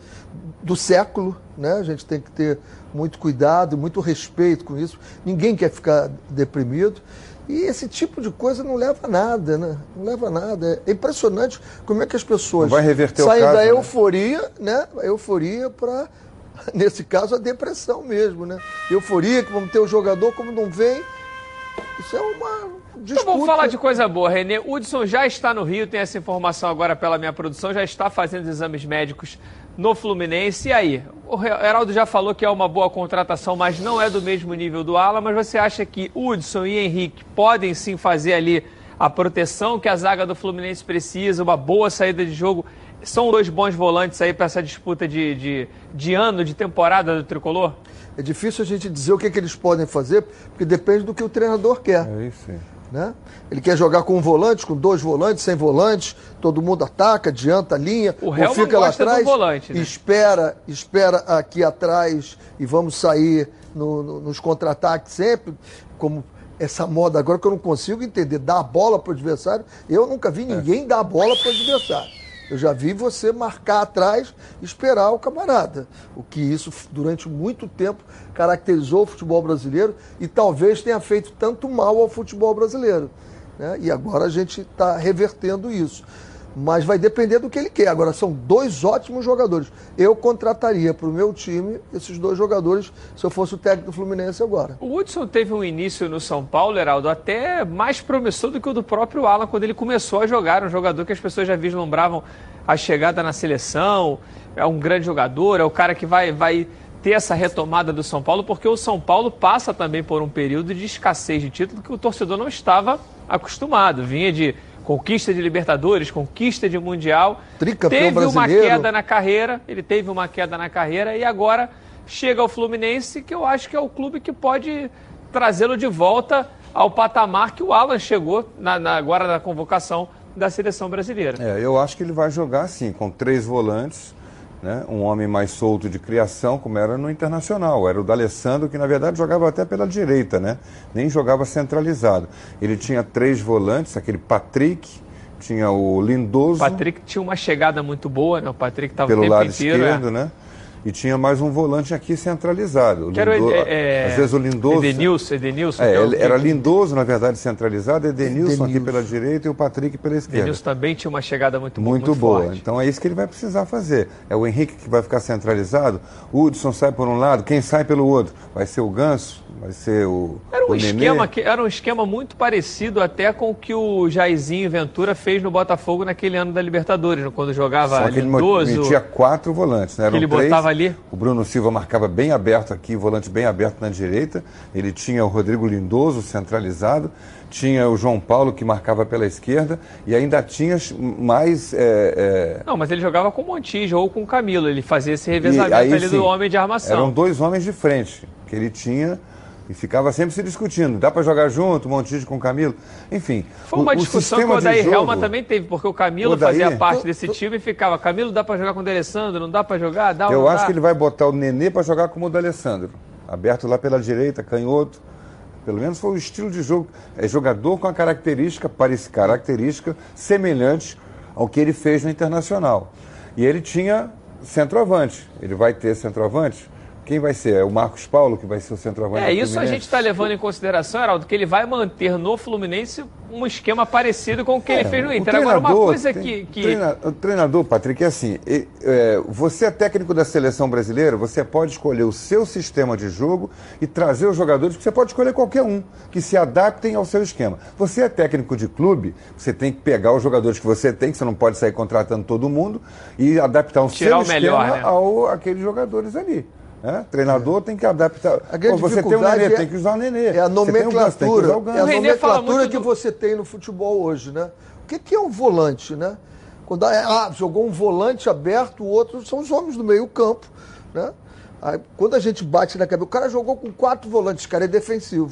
do século, né? A gente tem que ter muito cuidado, muito respeito com isso. Ninguém quer ficar deprimido. E esse tipo de coisa não leva a nada, né? Não leva a nada. É impressionante como é que as pessoas Não vai reverter o saem caso, da né? euforia, né? A euforia para, nesse caso, a depressão mesmo, né? Euforia, que vamos ter o jogador, como não vem. Isso é uma disputa. Então vamos falar de coisa boa, Renê. Hudson já está no Rio, tem essa informação agora pela minha produção, já está fazendo exames médicos no Fluminense. E aí? O Heraldo já falou que é uma boa contratação, mas não é do mesmo nível do Ala. Mas você acha que Hudson e Henrique podem sim fazer ali a proteção que a zaga do Fluminense precisa, uma boa saída de jogo? São dois bons volantes aí para essa disputa de, de, de ano, de temporada do tricolor? É difícil a gente dizer o que, que eles podem fazer, porque depende do que o treinador quer. É isso aí. Né? Ele quer jogar com um volante, com dois volantes, sem volantes, todo mundo ataca, adianta a linha, O Helman fica lá atrás, volante, né? espera, espera aqui atrás e vamos sair no- no- nos contra-ataques sempre, como essa moda agora que eu não consigo entender, dar a bola para o adversário. Eu nunca vi ninguém dar a bola para o adversário. Eu já vi você marcar atrás e esperar o camarada. O que isso, durante muito tempo, caracterizou o futebol brasileiro e talvez tenha feito tanto mal ao futebol brasileiro. né? E agora a gente está revertendo isso. Mas vai depender do que ele quer. Agora, são dois ótimos jogadores. Eu contrataria para o meu time esses dois jogadores se eu fosse o técnico do Fluminense agora. O Hudson teve um início no São Paulo, Heraldo, até mais promissor do que o do próprio Alan quando ele começou a jogar. Um jogador que as pessoas já vislumbravam a chegada na seleção. É um grande jogador, é o cara que vai, vai ter essa retomada do São Paulo, porque o São Paulo passa também por um período de escassez de título que o torcedor não estava acostumado. Vinha de conquista de Libertadores, conquista de Mundial. Tricampeão teve uma brasileiro. queda na carreira, ele teve uma queda na carreira e agora chega ao Fluminense, que eu acho que é o clube que pode trazê-lo de volta ao patamar que o Alan chegou na, na- agora na convocação da seleção brasileira. É, eu acho que ele vai jogar assim, com três volantes, né? um homem mais solto de criação, como era no Internacional. Era o D'Alessandro, que na verdade jogava até pela direita, né? nem jogava centralizado. Ele tinha três volantes, aquele Patrick, tinha o Lindoso O Patrick tinha uma chegada muito boa, né? O Patrick estava pelo tempo lado inteiro. esquerdo, é. né? E tinha mais um volante aqui centralizado. Que Lindo- Ed- é, Às vezes o Lindoso. Edenilson, Edenilson. É, que é ele- que- era Lindoso, na verdade, centralizado, Edenilson aqui Edenilson. pela direita e o Patrick pela esquerda. Edenilson também tinha uma chegada muito, boa, Muito, boa. forte. Então é isso que ele vai precisar fazer. É o Henrique que vai ficar centralizado, o Hudson sai por um lado, quem sai pelo outro? Vai ser o Ganso? Vai ser o. Era um, o esquema que, era um esquema muito parecido até com o que o Jairzinho Ventura fez no Botafogo naquele ano da Libertadores, quando jogava Só que ele Lindoso. metia quatro volantes, né? Eram ele três. botava ali. O Bruno Silva marcava bem aberto aqui, volante bem aberto na direita. Ele tinha o Rodrigo Lindoso centralizado, tinha o João Paulo que marcava pela esquerda e ainda tinha mais. é, é, Não, mas ele jogava com o Montijo ou com o Camilo. Ele fazia esse revezamento aí, ali sim, do homem de armação. Eram dois homens de frente que ele tinha e ficava sempre se discutindo. Dá para jogar junto, Montijo com o Camilo? Enfim. Foi uma o- o discussão que sistema o de Odair jogo- Helma também teve, porque o Camilo Odair- fazia parte desse time e ficava, Camilo dá pra jogar com o D'Alessandro, não dá pra jogar, dá Eu acho dá? que ele vai botar o Nenê para jogar como o D'Alessandro. Aberto lá pela direita, canhoto. Pelo menos foi o estilo de jogo. É jogador com a característica, parece característica semelhante ao que ele fez no Internacional. E ele tinha centroavante. Ele vai ter centroavante? Quem vai ser? É o Marcos Paulo que vai ser o centroavante É, isso a gente está levando em consideração, Heraldo, que ele vai manter no Fluminense um esquema parecido com o que ele fez no É, Inter. Agora, uma coisa tem- que. que- O, treina- o treinador, Patrick, é assim: é, você é técnico da seleção brasileira, você pode escolher o seu sistema de jogo e trazer os jogadores, você pode escolher qualquer um, que se adaptem ao seu esquema. Você é técnico de clube, você tem que pegar os jogadores que você tem, que você não pode sair contratando todo mundo, e adaptar o Tirar seu o melhor, esquema né? ao aqueles jogadores ali. Né? Treinador tem que adaptar. A grande Pô, você tem dificuldade Nenê, é- tem que usar o Nenê. É a Ganso, nomenclatura, o é a nomenclatura que do- você tem no futebol hoje, né? O que, que é um volante, né? Quando ah, jogou um volante aberto, o outro são os homens do meio campo, né? Aí, quando a gente bate na cabeça, o cara jogou com quatro volantes, cara é defensivo.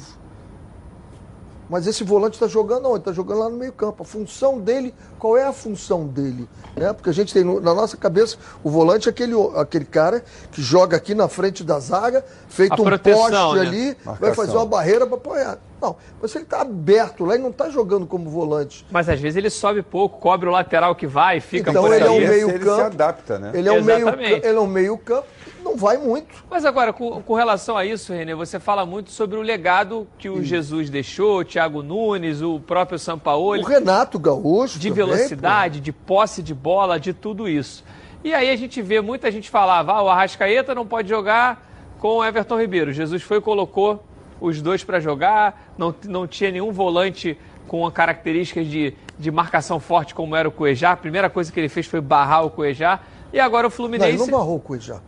Mas esse volante está jogando onde? Está jogando lá no meio campo. A função dele, qual é a função dele? Né? Porque a gente tem no- na nossa cabeça o volante é aquele, aquele cara que joga aqui na frente da zaga, feito A um proteção, poste né? ali, vai Marcação. fazer uma barreira para apoiar. Não, mas ele está aberto lá e não está jogando como volante. Mas às vezes ele sobe pouco, cobre o lateral que vai, fica Então por ele é um meio Ele se campo. adapta, né? Ele é um meio, ele é um meio campo que não vai muito. Mas agora, com, com relação a isso, Renê, você fala muito sobre o legado que o Jesus deixou, o Thiago Nunes, o próprio Sampaoli. O Renato Gaúcho de também, velocidade, de posse de bola, de tudo isso. E aí a gente vê muita gente falava, ah, o Arrascaeta não pode jogar com o Everton Ribeiro. Jesus foi e colocou os dois para jogar, não, não tinha nenhum volante com características de, de marcação forte como era o Cuejá. A primeira coisa que ele fez foi barrar o Cuejá. E agora o pô. Não, Fluminense... ele não barrou o Cuejá.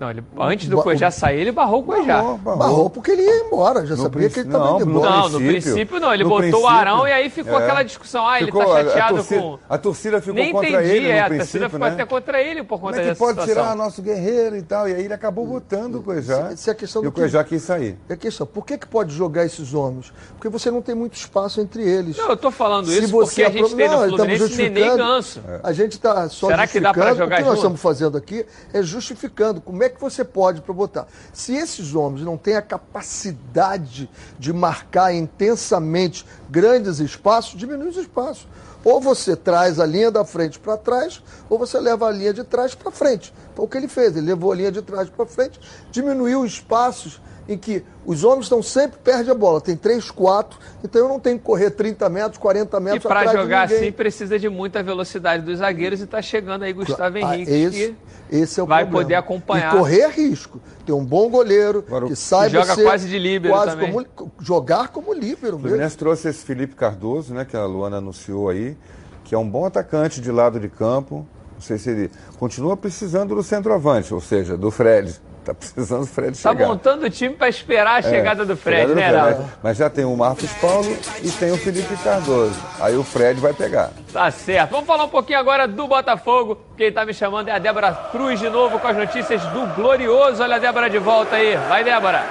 Não, ele- antes do Cuejá sair, ele barrou o Cuejá. Barrou, barrou. Barrou porque ele ia embora, já No sabia que ele estava indo embora. Não, no princípio- não. Ele no botou o princípio, Arão e aí ficou é. aquela discussão. Ah, ele Ficou- tá a- a chateado torcida- com... A torcida ficou Nem contra entendi, ele no é, a princípio, torcida ficou né? até contra ele por Como conta é que dessa pode situação. tirar nosso guerreiro e tal? E aí ele acabou botando o Cuejá. Isso é questão e do o que- Cuejá quis sair. É questão, por que, que pode jogar esses homens? Porque você não tem muito espaço entre eles. Não, eu tô falando Se isso porque a gente tem Não, no estamos Fluminense Nenê. Ganso. A gente está só Será que dá justificando. jogar O que nós estamos fazendo aqui é justificando como é que você pode para botar. Se esses homens não têm a capacidade de marcar intensamente grandes espaços, diminui os espaços. Ou você traz a linha da frente para trás, ou você leva a linha de trás para frente. Foi o que ele fez, ele levou a linha de trás para frente, diminuiu os espaços em que os homens estão sempre perdem a bola. Tem 3, 4, então eu não tenho que correr 30 metros, 40 E metros para atrás de jogar assim precisa de muita velocidade dos zagueiros e tá chegando aí Gustavo Ah, Henrique. esse, que esse é o vai problema. poder acompanhar. E correr é risco. Tem um bom goleiro que saiba joga ser quase de líbero quase também. como- jogar como líbero O mesmo. Fluminense trouxe esse Felipe Cardoso, né, que a Luana anunciou aí, que é um bom atacante de lado de campo. Não sei se ele continua precisando do centroavante, ou seja, do Fred. Está precisando do Fred Tá chegar. montando o time para esperar a É, chegada do Fred, né, Fred, Heraldo? mas- Mas já tem o Marcos Paulo e tem o Felipe Cardoso. Aí o Fred vai pegar. Tá certo. Vamos falar um pouquinho agora do Botafogo. Quem tá me chamando é a Débora Cruz de novo com as notícias do Glorioso. Olha a Débora de volta aí. Vai, Débora.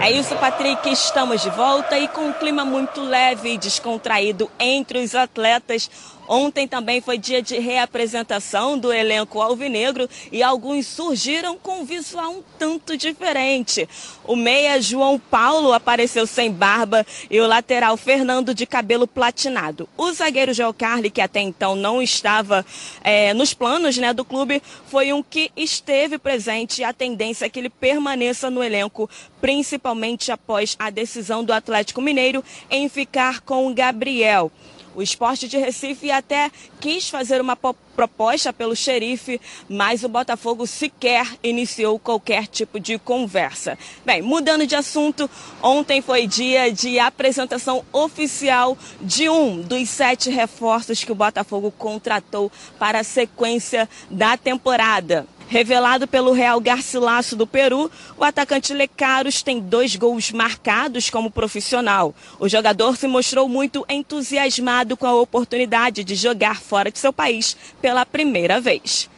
É isso, Patrick. Estamos de volta e com um clima muito leve e descontraído entre os atletas. Ontem também foi dia de reapresentação do elenco alvinegro e alguns surgiram com um visual um tanto diferente. O meia João Paulo apareceu sem barba e o lateral Fernando de cabelo platinado. O zagueiro João Carli, que até então não estava eh, nos planos né, do clube, foi um que esteve presente e a tendência é que ele permaneça no elenco, principalmente após a decisão do Atlético Mineiro em ficar com o Gabriel. O esporte de Recife até quis fazer uma po- proposta pelo xerife, mas o Botafogo sequer iniciou qualquer tipo de conversa. Bem, mudando de assunto, ontem foi dia de apresentação oficial de um dos sete reforços que o Botafogo contratou para a sequência da temporada. Revelado pelo Real Garcilaso do Peru, o atacante Lecaros tem dois gols marcados como profissional. O jogador se mostrou muito entusiasmado com a oportunidade de jogar fora de seu país pela primeira vez.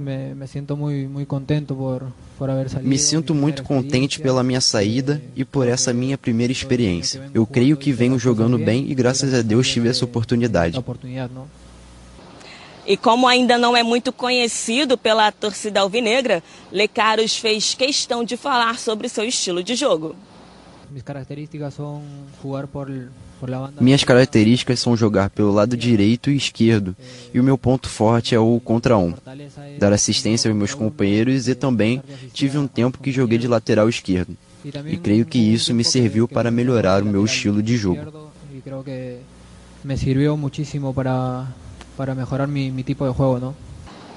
Me, me siento muy, muy contento por. Me sinto muito contente pela minha saída e por essa minha primeira experiência. Eu creio que venho jogando bem e graças a Deus tive essa oportunidade. E como ainda não é muito conhecido pela torcida alvinegra, Lecaros fez questão de falar sobre seu estilo de jogo. Minhas características são jogar pelo lado direito e esquerdo, e o meu ponto forte é o contra um. Dar assistência aos meus companheiros e também tive um tempo que joguei de lateral esquerdo. E creio que isso me serviu para melhorar o meu estilo de jogo. Me sirvió muchísimo para, para mejorar mi, mi tipo de juego, ¿no?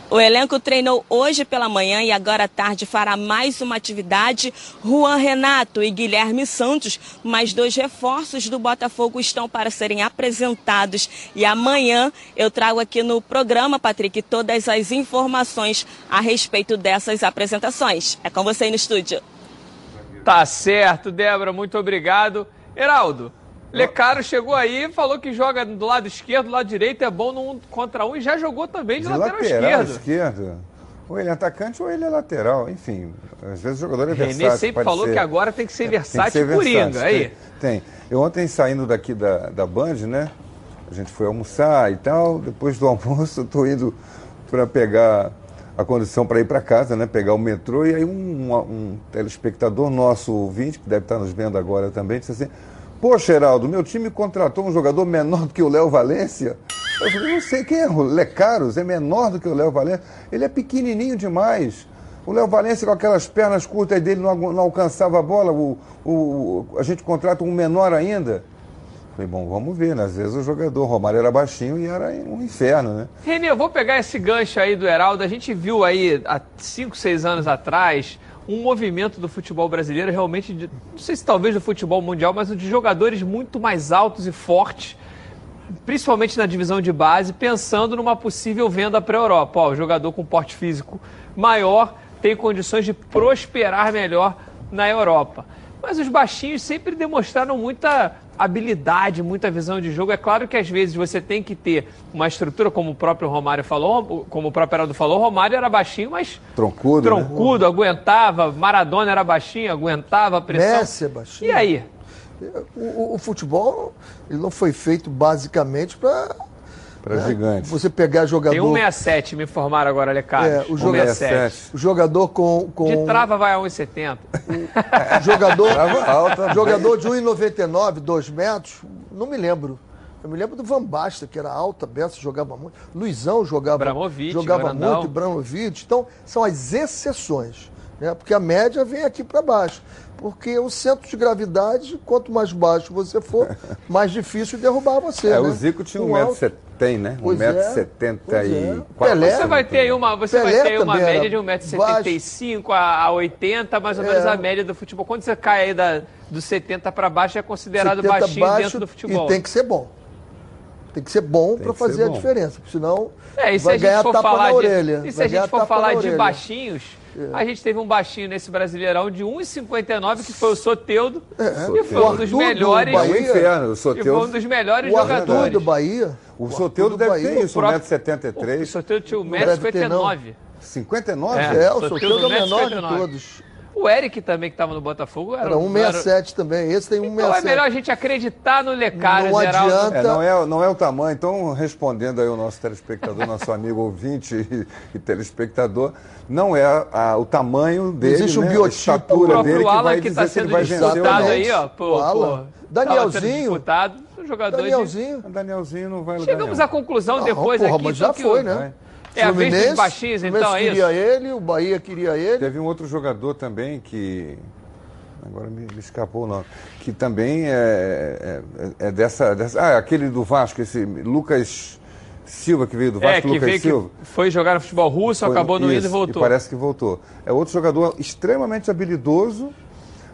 O elenco treinou hoje pela manhã e agora à tarde fará mais uma atividade. Juan Renato e Guilherme Santos, mais dois reforços do Botafogo estão para serem apresentados. E amanhã eu trago aqui no programa, Patrick, todas as informações a respeito dessas apresentações. É com você aí no estúdio. Tá certo, Débora. Muito obrigado. Heraldo, Lecaro chegou aí, falou que joga do lado esquerdo, do lado direito, é bom no um contra um e já jogou também de, De lateral, lateral esquerdo. esquerdo. Ou ele é atacante ou ele é lateral. Enfim, às vezes o jogador é versátil. sempre pode falou ser. que agora tem que ser Tem que versátil ser e coringa. versátil. Aí. Tem, tem. Eu ontem saindo daqui da, da Band, né? A gente foi almoçar e tal. Depois do almoço, eu tô indo para pegar a condição para ir para casa, né? Pegar o metrô. E aí um, um telespectador nosso, ouvinte, que deve estar nos vendo agora também, disse assim: Poxa, Heraldo, meu time contratou um jogador menor do que o Léo Valência. Eu falei, não sei quem é, o Lecaros é menor do que o Léo Valência. Ele é pequenininho demais. O Léo Valência, com aquelas pernas curtas dele, não, não alcançava a bola. O, o- a gente contrata um menor ainda. Falei, bom, vamos ver, né? Às vezes o jogador, Romário era baixinho e era um inferno, né? Renê, eu vou pegar esse gancho aí do Heraldo. A gente viu aí há 5, 6 anos atrás um movimento do futebol brasileiro realmente, de, não sei se talvez do futebol mundial, mas de jogadores muito mais altos e fortes, principalmente na divisão de base, pensando numa possível venda para a Europa. Ó, o jogador com porte físico maior tem condições de prosperar melhor na Europa. Mas os baixinhos sempre demonstraram muita habilidade, muita visão de jogo. É claro que às vezes você tem que ter uma estrutura, como o próprio Romário falou, como o próprio Heraldo falou, o Romário era baixinho, mas Troncudo, né? troncudo, aguentava. Maradona era baixinho, aguentava a pressão. Messi é baixinho. E aí? O, o- o futebol ele não foi feito basicamente para Para gigante. você pegar jogador. Tem 167, me informaram agora, Lecado. É, o jogador, 167. o jogador com, com De trava vai a 1,70. jogador, Trava alta, jogador de 1,99, 2 metros, não me lembro. Eu me lembro do Van Basta, que era alta, Bessa jogava muito. Luizão jogava, Abramovich, jogava grandão. muito, Ibrahimovic. Então, são as exceções. Né? Porque a média vem aqui para baixo. Porque o centro de gravidade, quanto mais baixo você for, mais difícil derrubar você. É, né? o Zico tinha Com alto- 1,70m, tem, né? Pois é, 1,74m. pois é. Pelé- Você vai ter aí uma, você vai ter uma média de 1,75m a, a 80, mais ou menos É. a média do futebol. Quando você cai aí da, dos 70 para baixo, é considerado 70 baixinho baixo dentro do futebol. E tem que ser bom. Tem que ser bom para fazer ser a bom. diferença, porque senão É, e se vai a gente ganhar for tapa falar na de, orelha. E se vai a gente for falar de orelha. Baixinhos, a gente teve um baixinho nesse Brasileirão de 1,59 que foi o Soteudo. E foi O um dos melhores. É Bahia- inferno, o E foi um Soteudo. dos melhores O jogadores. do Bahia. O Soteudo do deve Bahia, ter isso, o próprio- O 1,73m. Soteudo tinha deve ter, não. 1,59m. 59? É. É, o Soteudo é o menor de 1,59. todos. O Eric também, que estava no Botafogo, era, Era um- 1,67 também. Esse tem Então é 1,67. melhor a gente acreditar no Lecário, Não Geraldo. adianta. É, não, é, não é o tamanho. Então, respondendo aí o nosso telespectador, nosso amigo ouvinte e, e telespectador, não é a- o tamanho dele, Existe um né, biotipo. a O estatura próprio dele que Alan vai que dizer está se ele sendo vai vencer ou disputado não. aí, ó. Alan. por- Danielzinho. sendo disputado, um jogador de... Danielzinho. O Danielzinho não vai lugar Chegamos nenhum. à conclusão depois porra, aqui. mas já que foi, o- né? É a vez dos Fluminense, baixinhos, Fluminense então, é isso? queria ele, o Bahia queria ele. Teve um outro jogador também que. Agora me, me escapou o nome. Que também é, é, é dessa, dessa. Ah, aquele do Vasco, esse Lucas Silva que veio do Vasco, É, que Lucas veio Silva. que foi jogar no futebol russo, Foi- acabou não indo e isso, voltou. parece que voltou. É outro jogador extremamente habilidoso,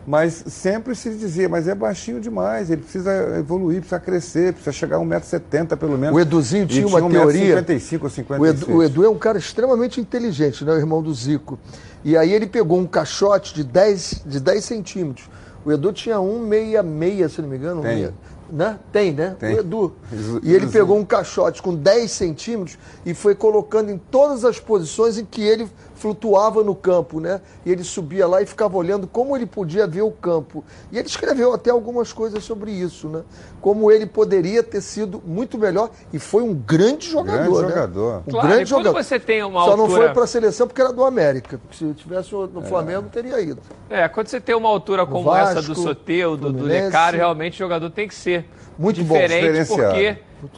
mas sempre se dizia, mas é baixinho demais, ele precisa evoluir, precisa crescer, precisa chegar a 1,70m pelo menos. O Eduzinho tinha uma 1,55m teoria. ou 56 O Edu, o Edu é um cara extremamente inteligente, né? O irmão do Zico. E aí ele pegou um caixote de 10, de 10 centímetros. O Edu tinha 1,66, se não me engano. Tem. um- Né? Tem, né? Tem. O Edu. E ele pegou um caixote com 10 centímetros e foi colocando em todas as posições em que ele flutuava no campo, né? E ele subia lá e ficava olhando como ele podia ver o campo. E ele escreveu até algumas coisas sobre isso, né? Como ele poderia ter sido muito melhor e foi um grande jogador, Grande né? jogador. Um Claro, grande quando jogador. você tem uma Só não altura- foi para a seleção porque era do América. Se tivesse no Flamengo, teria ido. É, quando você tem uma altura como Vasco, essa do Soteudo, do. Lecário, realmente o jogador tem que ser Muito bom, diferente, diferenciado. porque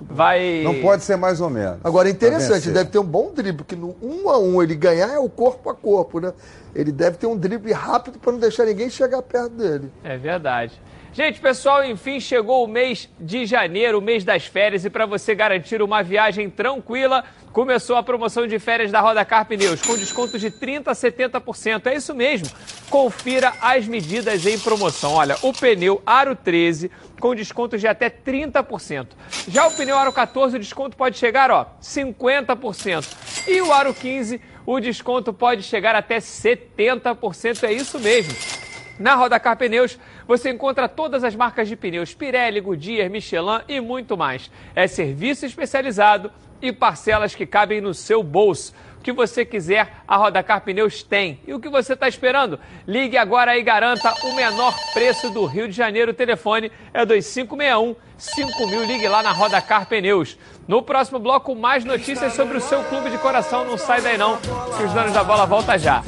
vai... Não pode ser mais ou menos. Agora, é interessante, deve ter um bom drible, porque no 1 a 1 ele ganhar é o corpo a corpo, né? Ele deve ter um drible rápido para não deixar ninguém chegar perto dele. É verdade. Gente, pessoal, enfim, chegou o mês de janeiro, o mês das férias, e para você garantir uma viagem tranquila, começou a promoção de férias da Roda Car Pneus, com desconto de 30% a 70%. É isso mesmo. Confira as medidas em promoção. Olha, o pneu Aro 13 com desconto de até 30%. Já o pneu Aro 14, o desconto pode chegar, ó, 50%. E o Aro 15, o desconto pode chegar até 70%. É isso mesmo. Na Rodacar Pneus você encontra todas as marcas de pneus Pirelli, Goodyear, Michelin e muito mais. É serviço especializado e parcelas que cabem no seu bolso. Que você quiser, a Rodacar Pneus tem. E o que você está esperando? Ligue agora e garanta o menor preço do Rio de Janeiro. O telefone é 2561 5000. Ligue lá na Rodacar Pneus. No próximo bloco, mais notícias sobre o seu clube de coração. Não sai daí não, que os donos da bola volta já.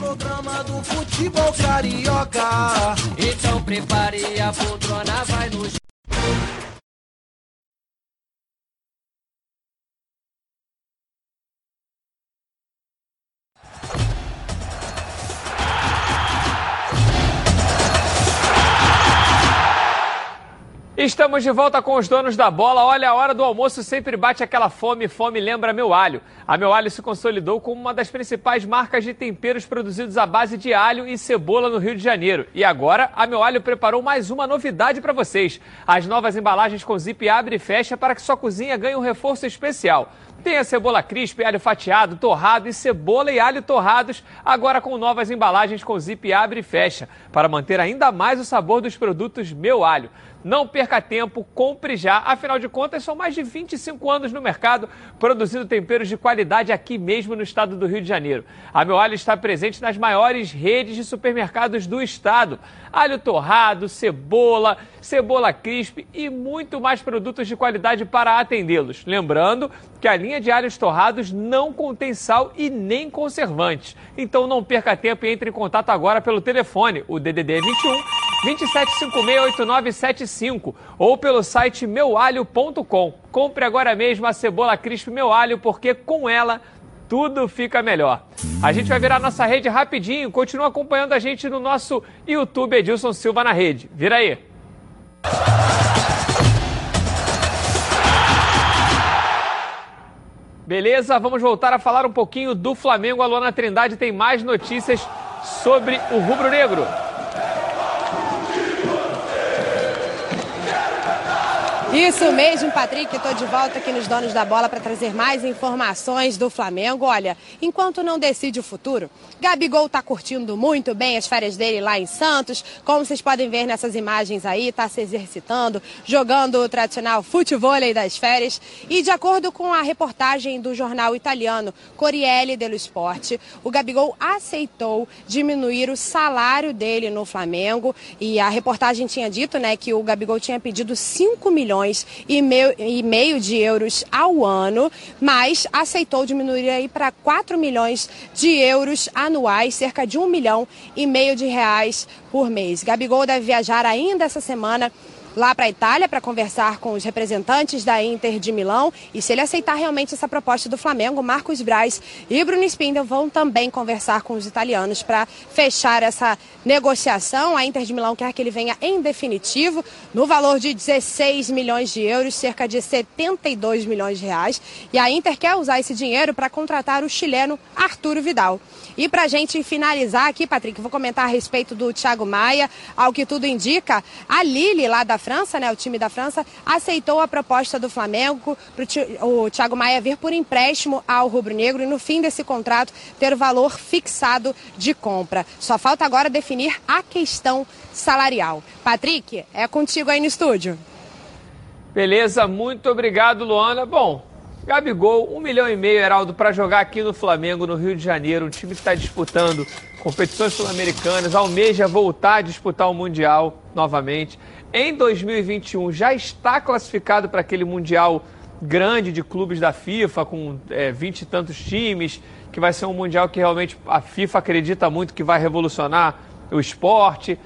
Então prepare a poltrona, vai no Estamos de volta com os donos da bola. Olha, a hora do almoço sempre bate aquela fome. Fome lembra meu alho. A meu alho se consolidou como uma das principais marcas de temperos produzidos à base de alho e cebola no Rio de Janeiro. E agora, a meu alho preparou mais uma novidade para vocês: as novas embalagens com zip abre e fecha para que sua cozinha ganhe um reforço especial. Tem a cebola crisp, alho fatiado, torrado e cebola e alho torrados, agora com novas embalagens com zip abre e fecha, para manter ainda mais o sabor dos produtos Meu Alho. Não perca tempo, compre já. Afinal de contas, são mais de 25 anos no mercado produzindo temperos de qualidade aqui mesmo no estado do Rio de Janeiro. A Meu Alho está presente nas maiores redes de supermercados do estado. Alho torrado, cebola, cebola crisp e muito mais produtos de qualidade para atendê-los. Lembrando que a linha de alhos torrados não contém sal e nem conservantes. Então não perca tempo e entre em contato agora pelo telefone, o DDD é 21 27568975 ou pelo site meualho.com. Compre agora mesmo a cebola crisp Meu Alho, porque com ela tudo fica melhor. A gente vai virar nossa rede rapidinho. Continua acompanhando a gente no nosso YouTube Edilson Silva na rede. Vira aí. Beleza, vamos voltar a falar um pouquinho do Flamengo. A Luana Trindade tem mais notícias sobre o Rubro Isso mesmo, Patrick. Estou de volta aqui nos Donos da Bola para trazer mais informações do Flamengo. Olha, enquanto não decide o futuro, Gabigol está curtindo muito bem as férias dele lá em Santos. Como vocês podem ver nessas imagens aí, está se exercitando, jogando o tradicional futebol das férias. E de acordo com a reportagem do jornal italiano Corriere dello Sport, o Gabigol aceitou diminuir o salário dele no Flamengo. E a reportagem tinha dito né, que o Gabigol tinha pedido 5 milhões milhões e meio, e meio de euros ao ano, mas aceitou diminuir aí para 4 milhões de euros anuais, cerca de 1 milhão e meio de reais por mês. Gabigol deve viajar ainda essa semana lá para a Itália para conversar com os representantes da Inter de Milão. E se ele aceitar realmente essa proposta do Flamengo, Marcos Braz e Bruno Spindel vão também conversar com os italianos para fechar essa negociação. A Inter de Milão quer que ele venha em definitivo no valor de 16 milhões de euros, cerca de 72 milhões de reais. E a Inter quer usar esse dinheiro para contratar o chileno Arturo Vidal. E para a gente finalizar aqui, Patrick, vou comentar a respeito do Thiago Maia. Ao que tudo indica, a Lille, lá da França, né, o time da França, aceitou a proposta do Flamengo para o Thiago Maia vir por empréstimo ao Rubro Negro e no fim desse contrato ter o valor fixado de compra. Só falta agora definir a questão salarial. Patrick, é contigo aí no estúdio. Beleza, muito obrigado, Luana. Bom, Gabigol, um milhão e meio, Heraldo, para jogar aqui no Flamengo, no Rio de Janeiro, um time que está disputando competições sul-americanas, almeja voltar a disputar o Mundial novamente. Em 2021 já está classificado para aquele Mundial grande de clubes da FIFA, com é, 20 e tantos times, que vai ser um Mundial que realmente a FIFA acredita muito que vai revolucionar o esporte.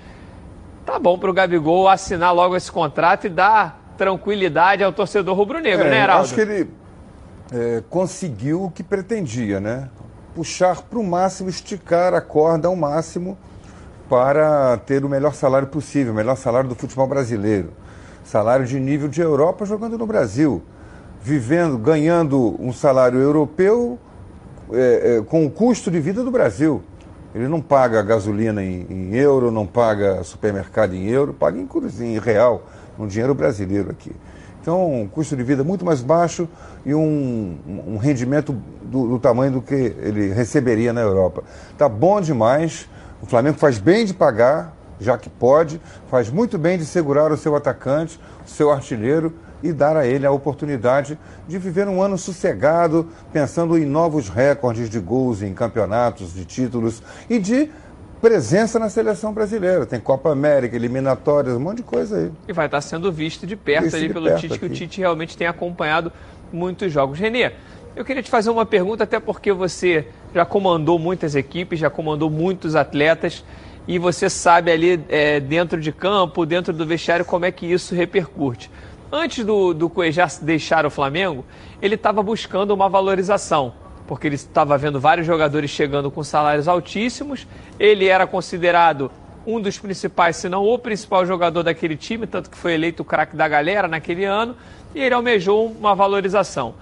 Tá bom para o Gabigol assinar logo esse contrato e dar tranquilidade ao torcedor rubro-negro, é, né, Heraldo? Acho que ele é, conseguiu o que pretendia, né? Puxar para o máximo, esticar a corda ao máximo para ter o melhor salário possível, o melhor salário do futebol brasileiro. Salário de nível de Europa jogando no Brasil. Vivendo, ganhando um salário europeu é, é, com o custo de vida do Brasil. Ele não paga gasolina em, em euro, não paga supermercado em euro, paga em, em real, um dinheiro brasileiro aqui. Então, um custo de vida muito mais baixo e um, um rendimento do, do, tamanho do que ele receberia na Europa. Tá bom demais. O Flamengo faz bem de pagar, já que pode, faz muito bem de segurar o seu atacante, o seu artilheiro e dar a ele a oportunidade de viver um ano sossegado, pensando em novos recordes de gols em campeonatos, de títulos e de presença na seleção brasileira. Tem Copa América, eliminatórias, um monte de coisa aí. E vai estar sendo visto de perto visto ali de pelo perto Tite, aqui. que o Tite realmente tem acompanhado muitos jogos. Renê, eu queria te fazer uma pergunta, até porque você já comandou muitas equipes, já comandou muitos atletas, e você sabe ali é, dentro de campo, dentro do vestiário, como é que isso repercute. Antes do, do Cuejá deixar o Flamengo, ele estava buscando uma valorização porque ele estava vendo vários jogadores chegando com salários altíssimos. Ele era considerado um dos principais, se não o principal jogador daquele time, tanto que foi eleito o craque da galera naquele ano, e ele almejou uma valorização.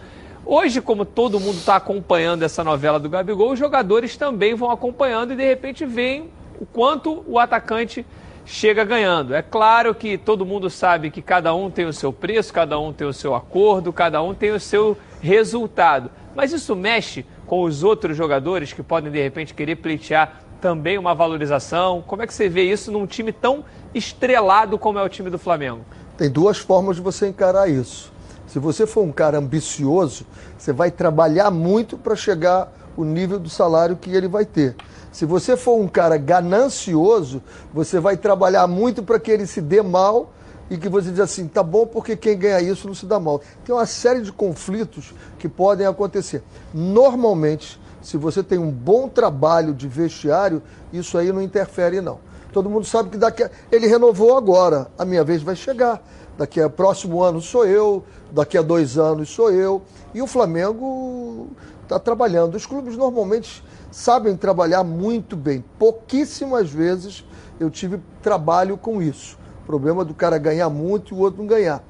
Hoje, como todo mundo está acompanhando essa novela do Gabigol, os jogadores também vão acompanhando e de repente veem o quanto o atacante chega ganhando. É claro que todo mundo sabe que cada um tem o seu preço, cada um tem o seu acordo, cada um tem o seu resultado. Mas isso mexe com os outros jogadores que podem de repente querer pleitear também uma valorização? Como é que você vê isso num time tão estrelado como é o time do Flamengo? Tem duas formas de você encarar isso. Se você for um cara ambicioso, você vai trabalhar muito para chegar o nível do salário que ele vai ter. Se você for um cara ganancioso, você vai trabalhar muito para que ele se dê mal e que você diz assim, tá bom porque quem ganha isso não se dá mal. Tem uma série de conflitos que podem acontecer. Normalmente, se você tem um bom trabalho de vestiário, isso aí não interfere não. Todo mundo sabe que daqui a... ele renovou agora, a minha vez vai chegar. Daqui a próximo ano sou eu, daqui a dois anos sou eu. E o Flamengo está trabalhando. Os clubes normalmente sabem trabalhar muito bem. Pouquíssimas vezes eu tive trabalho com isso. O problema do cara ganhar muito e o outro não ganhar.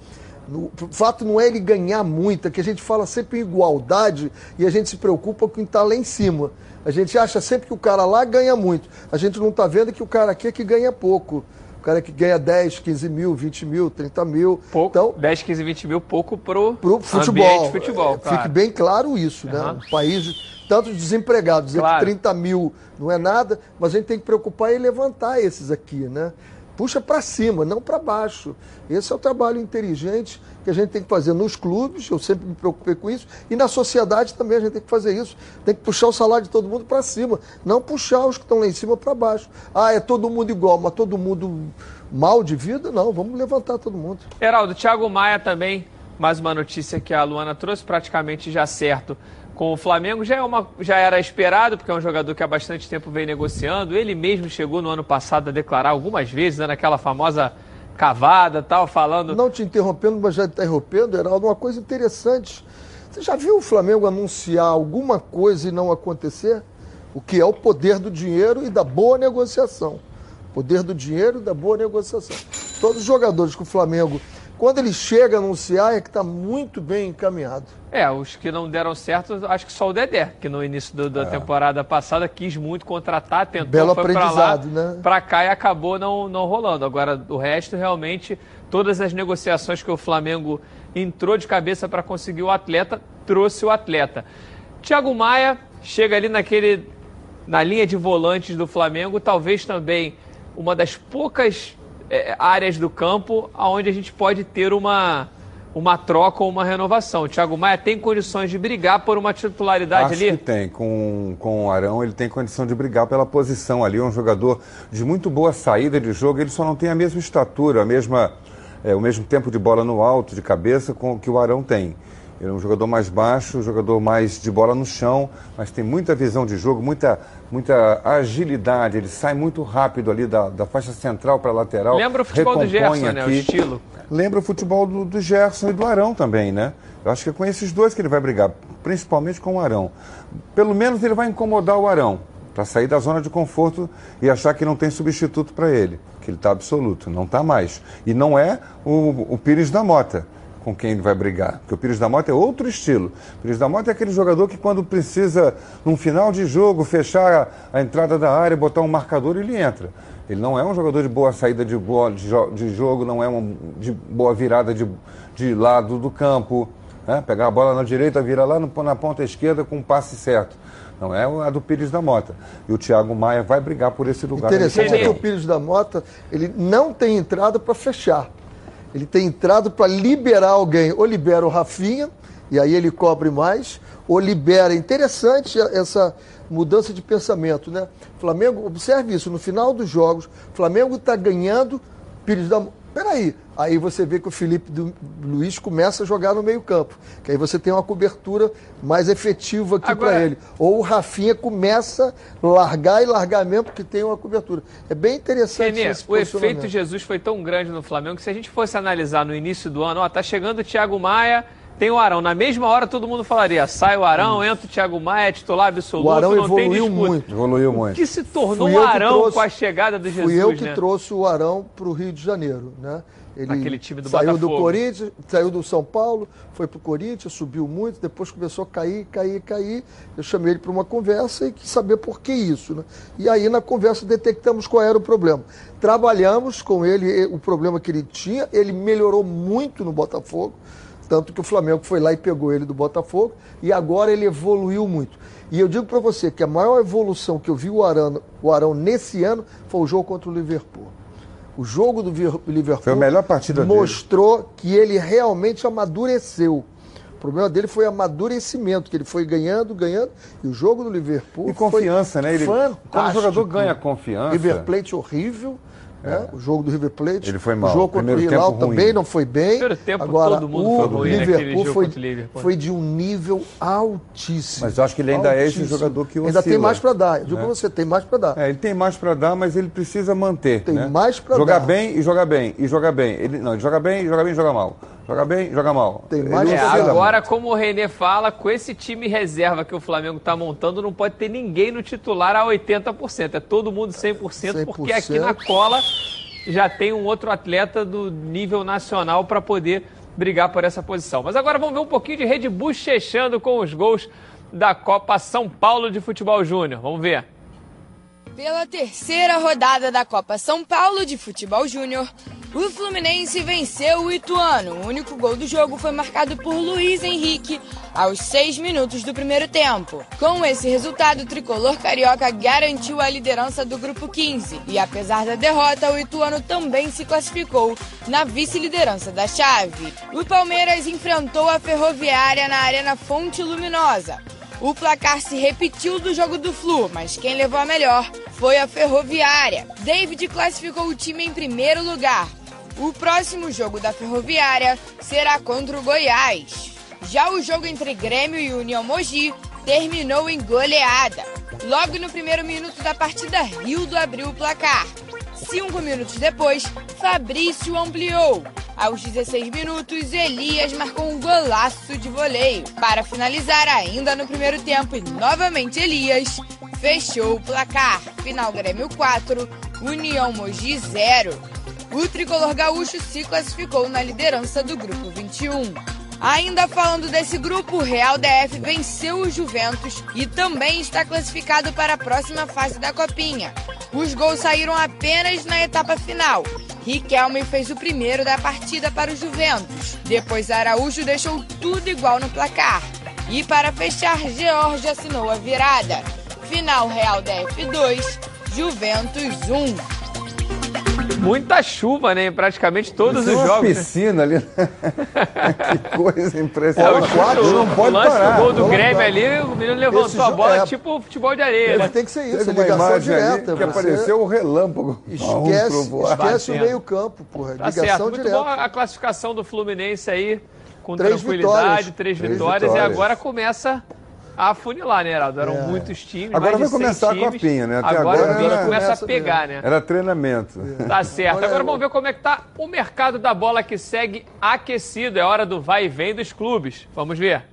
O fato não é ele ganhar muito, é que a gente fala sempre em igualdade e a gente se preocupa com quem está lá em cima. A gente acha sempre que o cara lá ganha muito. A gente não está vendo que o cara aqui é que ganha pouco. O cara que ganha 10, 15 mil, 20 mil, 30 mil. Pouco, então, 10, 15, 20 mil, pouco pro, pro futebol. futebol É, claro. Fique bem claro isso, né? Um país tantos desempregados, Claro. que 30 mil não é nada, mas a gente tem que preocupar em levantar esses aqui, né? Puxa para cima, não para baixo. Esse é o trabalho inteligente que a gente tem que fazer nos clubes, eu sempre me preocupei com isso, e na sociedade também a gente tem que fazer isso. Tem que puxar o salário de todo mundo para cima, não puxar os que estão lá em cima para baixo. Ah, é todo mundo igual, mas todo mundo mal de vida? Não, vamos levantar todo mundo. Heraldo, Thiago Maia também, mais uma notícia que a Luana trouxe, praticamente já certo com o Flamengo. Já, é uma, já era esperado, porque é um jogador que há bastante tempo vem negociando. Ele mesmo chegou no ano passado a declarar algumas vezes, né, naquela famosa cavada tal, falando. Não te interrompendo, mas já está interrompendo, Heraldo, uma coisa interessante. Você já viu o Flamengo anunciar alguma coisa e não acontecer? O que é o poder do dinheiro e da boa negociação. Poder do dinheiro e da boa negociação. Todos os jogadores que o Flamengo, quando ele chega a anunciar, é que está muito bem encaminhado. É, os que não deram certo, acho que só o Dedé, que no início do- da temporada passada quis muito contratar, tentou, Belo foi pra lá, aprendizado, né? pra cá e acabou não, não rolando. Agora, o resto, realmente, todas as negociações que o Flamengo entrou de cabeça para conseguir o atleta, trouxe o atleta. Thiago Maia chega ali naquele, na linha de volantes do Flamengo, talvez também uma das poucas eh, áreas do campo onde a gente pode ter uma uma troca ou uma renovação. O Thiago Maia tem condições de brigar por uma titularidade Acho ali? que tem. Com, com o Arão, ele tem condição de brigar pela posição ali. É um jogador de muito boa saída de jogo. Ele só não tem a mesma estatura, a mesma, é, o mesmo tempo de bola no alto, de cabeça, com, que o Arão tem. Ele é um jogador mais baixo, jogador mais de bola no chão, mas tem muita visão de jogo, muita, muita agilidade. Ele sai muito rápido ali da, da faixa central para a lateral. Lembra o futebol do Gerson, né? O estilo. Lembra o futebol do, do Gerson e do Arão também, né? Eu acho que é com esses dois que ele vai brigar, principalmente com o Arão. Pelo menos ele vai incomodar o Arão, para sair da zona de conforto e achar que não tem substituto para ele, que ele está absoluto, não está mais. E não é o, o Pires da Mota com quem ele vai brigar, porque o Pires da Mota é outro estilo. O Pires da Mota é aquele jogador que quando precisa, num final de jogo, fechar a, a entrada da área, botar um marcador, ele entra. Ele não é um jogador de boa saída de, boa, de, jo- de jogo, não é um de boa virada de, de lado do campo. né? Pegar a bola na direita, vira lá no- na ponta esquerda com um passe certo. Não é a do Pires da Mota. E o Thiago Maia vai brigar por esse lugar. Interessante é que o. Pires da Mota, ele não tem entrada para fechar. Ele tem entrado para liberar alguém. Ou libera o Rafinha, e aí ele cobre mais, ou libera. Interessante essa mudança de pensamento, né? Flamengo, observe isso, no final dos jogos, Flamengo está ganhando, Pires da. Peraí, aí você vê que o Felipe do- Luiz começa a jogar no meio-campo, que aí você tem uma cobertura mais efetiva aqui Agora- para ele. Ou o Rafinha começa a largar e largar mesmo, porque tem uma cobertura. É bem interessante Renê, esse o efeito. Jesus foi tão grande no Flamengo que se a gente fosse analisar no início do ano, ó, tá chegando o Thiago Maia, tem o Arão. Na mesma hora todo mundo falaria, sai o Arão, entra o Thiago Maia, titular absoluto, O Arão evoluiu muito. Evoluiu O muito. que se tornou o Arão trouxe- com a chegada do Jesus, Fui eu que né? trouxe o Arão para o Rio de Janeiro, né? Ele Naquele time do saiu do Botafogo. Corinthians, saiu do São Paulo, foi para o Corinthians, subiu muito, depois começou a cair, cair, cair. Eu chamei ele para uma conversa e quis saber por que isso, né? E aí na conversa detectamos qual era o problema. Trabalhamos com ele o problema que ele tinha, ele melhorou muito no Botafogo, tanto que o Flamengo foi lá e pegou ele do Botafogo e agora ele evoluiu muito. E eu digo para você que a maior evolução que eu vi o Arão, o Arão nesse ano foi o jogo contra o Liverpool. O jogo do Liverpool Foi a melhor partida dele. mostrou que ele realmente amadureceu. O problema dele foi amadurecimento, que ele foi ganhando, ganhando, e o jogo do Liverpool E confiança, né? Ele, fantástico. quando o jogador ganha confiança. River Plate horrível, né? O jogo do River Plate. Ele foi mal. O jogo contra o Hilal também não foi bem. Primeiro tempo Agora, todo mundo o foi ruim naquele Liverpool jogo foi, contra o Liverpool. foi de um nível altíssimo. Mas eu acho que ele ainda é esse Altíssimo. jogador que Ainda tem oscila, mais para dar. Eu digo né? pra você, tem mais para dar. É, ele tem mais para dar, mas ele precisa manter. Tem né? mais jogar dar. bem e jogar bem e jogar bem. Ele não, ele joga bem, joga bem, e joga mal. Joga bem, joga mal. Tem mais É, agora, muito. como o Renê fala, com esse time reserva que o Flamengo está montando, não pode ter ninguém no titular a 80%. É todo mundo 100%, porque aqui na cola já tem um outro atleta do nível nacional para poder brigar por essa posição. Mas agora vamos ver um pouquinho de Red Bull chechando com os gols da Copa São Paulo de Futebol Júnior. Vamos ver. Pela terceira rodada da Copa São Paulo de Futebol Júnior, o Fluminense venceu o Ituano. O único gol do jogo foi marcado por Luiz Henrique aos seis minutos do primeiro tempo. Com esse resultado, o tricolor carioca garantiu a liderança do grupo 15. E apesar da derrota, o Ituano também se classificou na vice-liderança da chave. O Palmeiras enfrentou a Ferroviária na Arena Fonte Luminosa. O placar se repetiu do jogo do Flu, mas quem levou a melhor foi a Ferroviária. David classificou o time em primeiro lugar. O próximo jogo da Ferroviária será contra o Goiás. Já o jogo entre Grêmio e União Mogi terminou em goleada. Logo no primeiro minuto da partida, Rildo abriu o placar. Cinco minutos depois, Fabrício ampliou. Aos 16 minutos, Elias marcou um golaço de voleio. Para finalizar ainda no primeiro tempo, e novamente Elias fechou o placar. Final Grêmio 4, União Mogi 0. O tricolor gaúcho se classificou na liderança do grupo 21. Ainda falando desse grupo, o Real DF venceu o Juventus e também está classificado para a próxima fase da Copinha. Os gols saíram apenas na etapa final. Riquelme fez o primeiro da partida para o Juventus. Depois Araújo deixou tudo igual no placar. E para fechar, George assinou a virada. Final Real DF 2, Juventus 1. Muita chuva, né? Em praticamente todos Isso é os uma jogos. né? piscina ali. que coisa É, o, impressionante. chute, não o pode lance parar. do gol do Grêmio ali, o menino levantou Esse a bola, é. tipo futebol de areia, né? Tem que ser isso, Teve uma ligação imagem ali direta. que você apareceu o relâmpago. Esquece, esquece o Batendo. meio campo, porra. Tá ligação certo. Muito direta. bom a classificação do Fluminense aí, com Três tranquilidade, vitórias. três, Três vitórias, vitórias. e agora começa afunilar, né, Heraldo? Eram muitos times, Agora vai 100 começar a times. copinha, né? Até Agora, agora o bicho era- começa a pegar, né? Era treinamento. Tá certo. Olha, Agora eu- vamos ver como é que tá o mercado da bola que segue aquecido. É hora do vai e vem dos clubes. Vamos ver.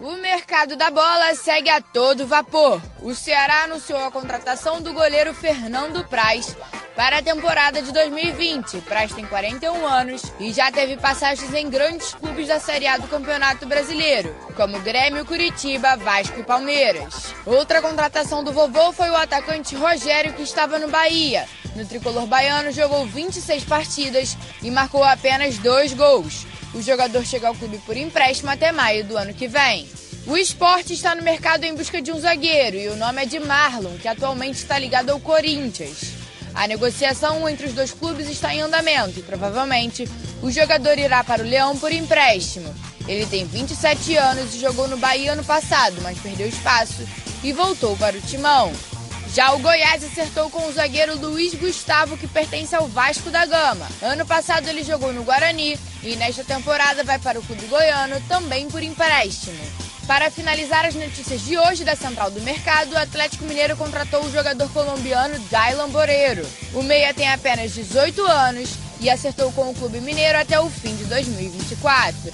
O mercado da bola segue a todo vapor. O Ceará anunciou a contratação do goleiro Fernando Praz para a temporada de 2020. Praz tem 41 anos e já teve passagens em grandes clubes da Série A do Campeonato Brasileiro, como Grêmio, Curitiba, Vasco e Palmeiras. Outra contratação do vovô foi o atacante Rogério, que estava no Bahia. No tricolor baiano, jogou 26 partidas e marcou apenas dois gols. O jogador chega ao clube por empréstimo até maio do ano que vem. O esporte está no mercado em busca de um zagueiro e o nome é de Marlon, que atualmente está ligado ao Corinthians. A negociação entre os dois clubes está em andamento e provavelmente o jogador irá para o Leão por empréstimo. Ele tem 27 anos e jogou no Bahia ano passado, mas perdeu espaço e voltou para o Timão. Já o Goiás acertou com o zagueiro Luiz Gustavo, que pertence ao Vasco da Gama. Ano passado ele jogou no Guarani e nesta temporada vai para o clube goiano também por empréstimo. Para finalizar as notícias de hoje da Central do Mercado, o Atlético Mineiro contratou o jogador colombiano Dylan Boreiro. O meia tem apenas 18 anos e acertou com o clube mineiro até o fim de 2024.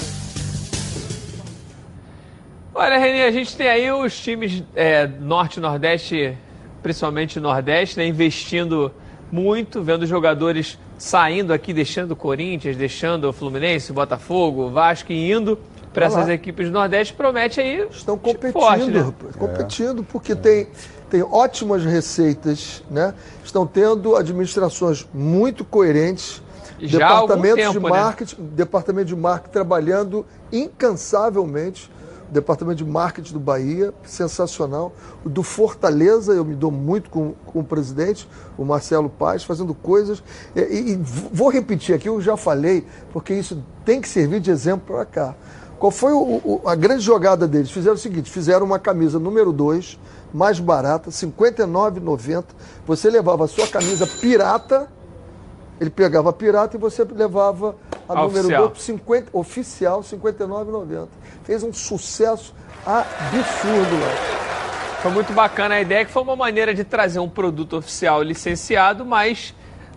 Olha, Renê, a gente tem aí os times é, Norte e Nordeste, principalmente Nordeste, né, investindo muito, vendo jogadores saindo aqui, deixando o Corinthians, deixando o Fluminense, o Botafogo, o Vasco e indo para lá. essas equipes do Nordeste, promete aí. Estão competindo, forte, né? competindo porque tem, tem ótimas receitas, né? Estão tendo administrações muito coerentes, Já departamentos tempo, de né? marketing, departamento de marketing trabalhando incansavelmente. Departamento de marketing do Bahia, sensacional. O do Fortaleza, eu me dou muito com, com o presidente, o Marcelo Paz, fazendo coisas. E, e- e vou repetir aqui, eu já falei, porque isso tem que servir de exemplo para cá. Qual foi o- o- a grande jogada deles? Fizeram o seguinte: fizeram uma camisa número 2, mais barata, R$ 59,90. Você levava a sua camisa pirata, ele pegava a pirata e você levava a A número oficial. 2 50, oficial, R$ 59,90. Fez um sucesso absurdo lá. Foi muito bacana a ideia, que foi uma maneira de trazer um produto oficial licenciado, mas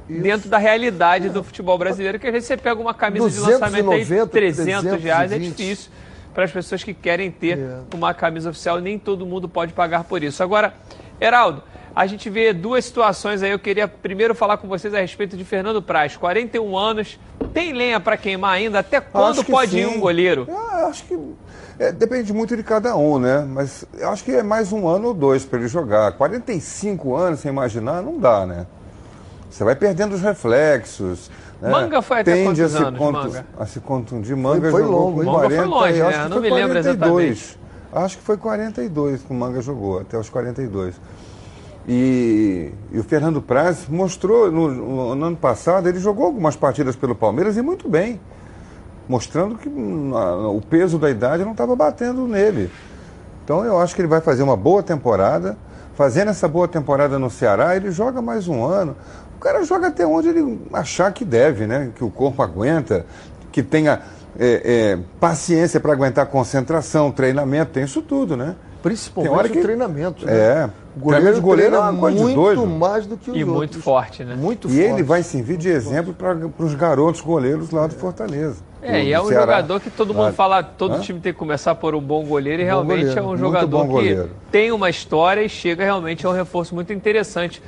dentro da realidade do futebol brasileiro, que às vezes você pega uma camisa de lançamento aí 290, 300 reais, é 320. difícil para as pessoas que querem ter É. uma camisa oficial, nem todo mundo pode pagar por isso. Agora, Heraldo, a gente vê duas situações aí, eu queria primeiro falar com vocês a respeito de Fernando Praz, 41 anos, tem lenha para queimar ainda? Até quando pode ir sim. um goleiro? Eu acho que é, depende muito de cada um, né? Mas eu acho que é mais um ano ou dois para ele jogar. 45 anos sem imaginar, não dá, né? Você vai perdendo os reflexos. né? Manga foi até Tende quantos a se anos, contu- Manga? A se contundir. Manga foi jogou longo? Manga foi 40, longe, eu né? acho que Não foi me lembro 42. Acho que foi 42 que o Manga jogou, até os 42. E, e o Fernando Praz mostrou, no, no- no ano passado, ele jogou algumas partidas pelo Palmeiras e muito bem. Mostrando que a- o peso da idade não estava batendo nele. Então eu acho que ele vai fazer uma boa temporada. Fazendo essa boa temporada no Ceará, ele joga mais um ano. O cara joga até onde ele achar que deve, né? Que o corpo aguenta, que tenha é, é, paciência para aguentar concentração, treinamento, tem isso tudo, né? Principalmente Tem hora o que- treinamento. né? É. O goleiro, de goleiro é muito doido. mais do que os E outros. muito forte, né? Muito E forte. ele vai servir de exemplo para os garotos goleiros lá do Fortaleza. É, e é um Ceará. jogador que todo mundo fala, todo Hã? time tem que começar por um bom goleiro e Bom realmente goleiro, é um muito jogador que goleiro. tem uma história e chega realmente a um reforço muito interessante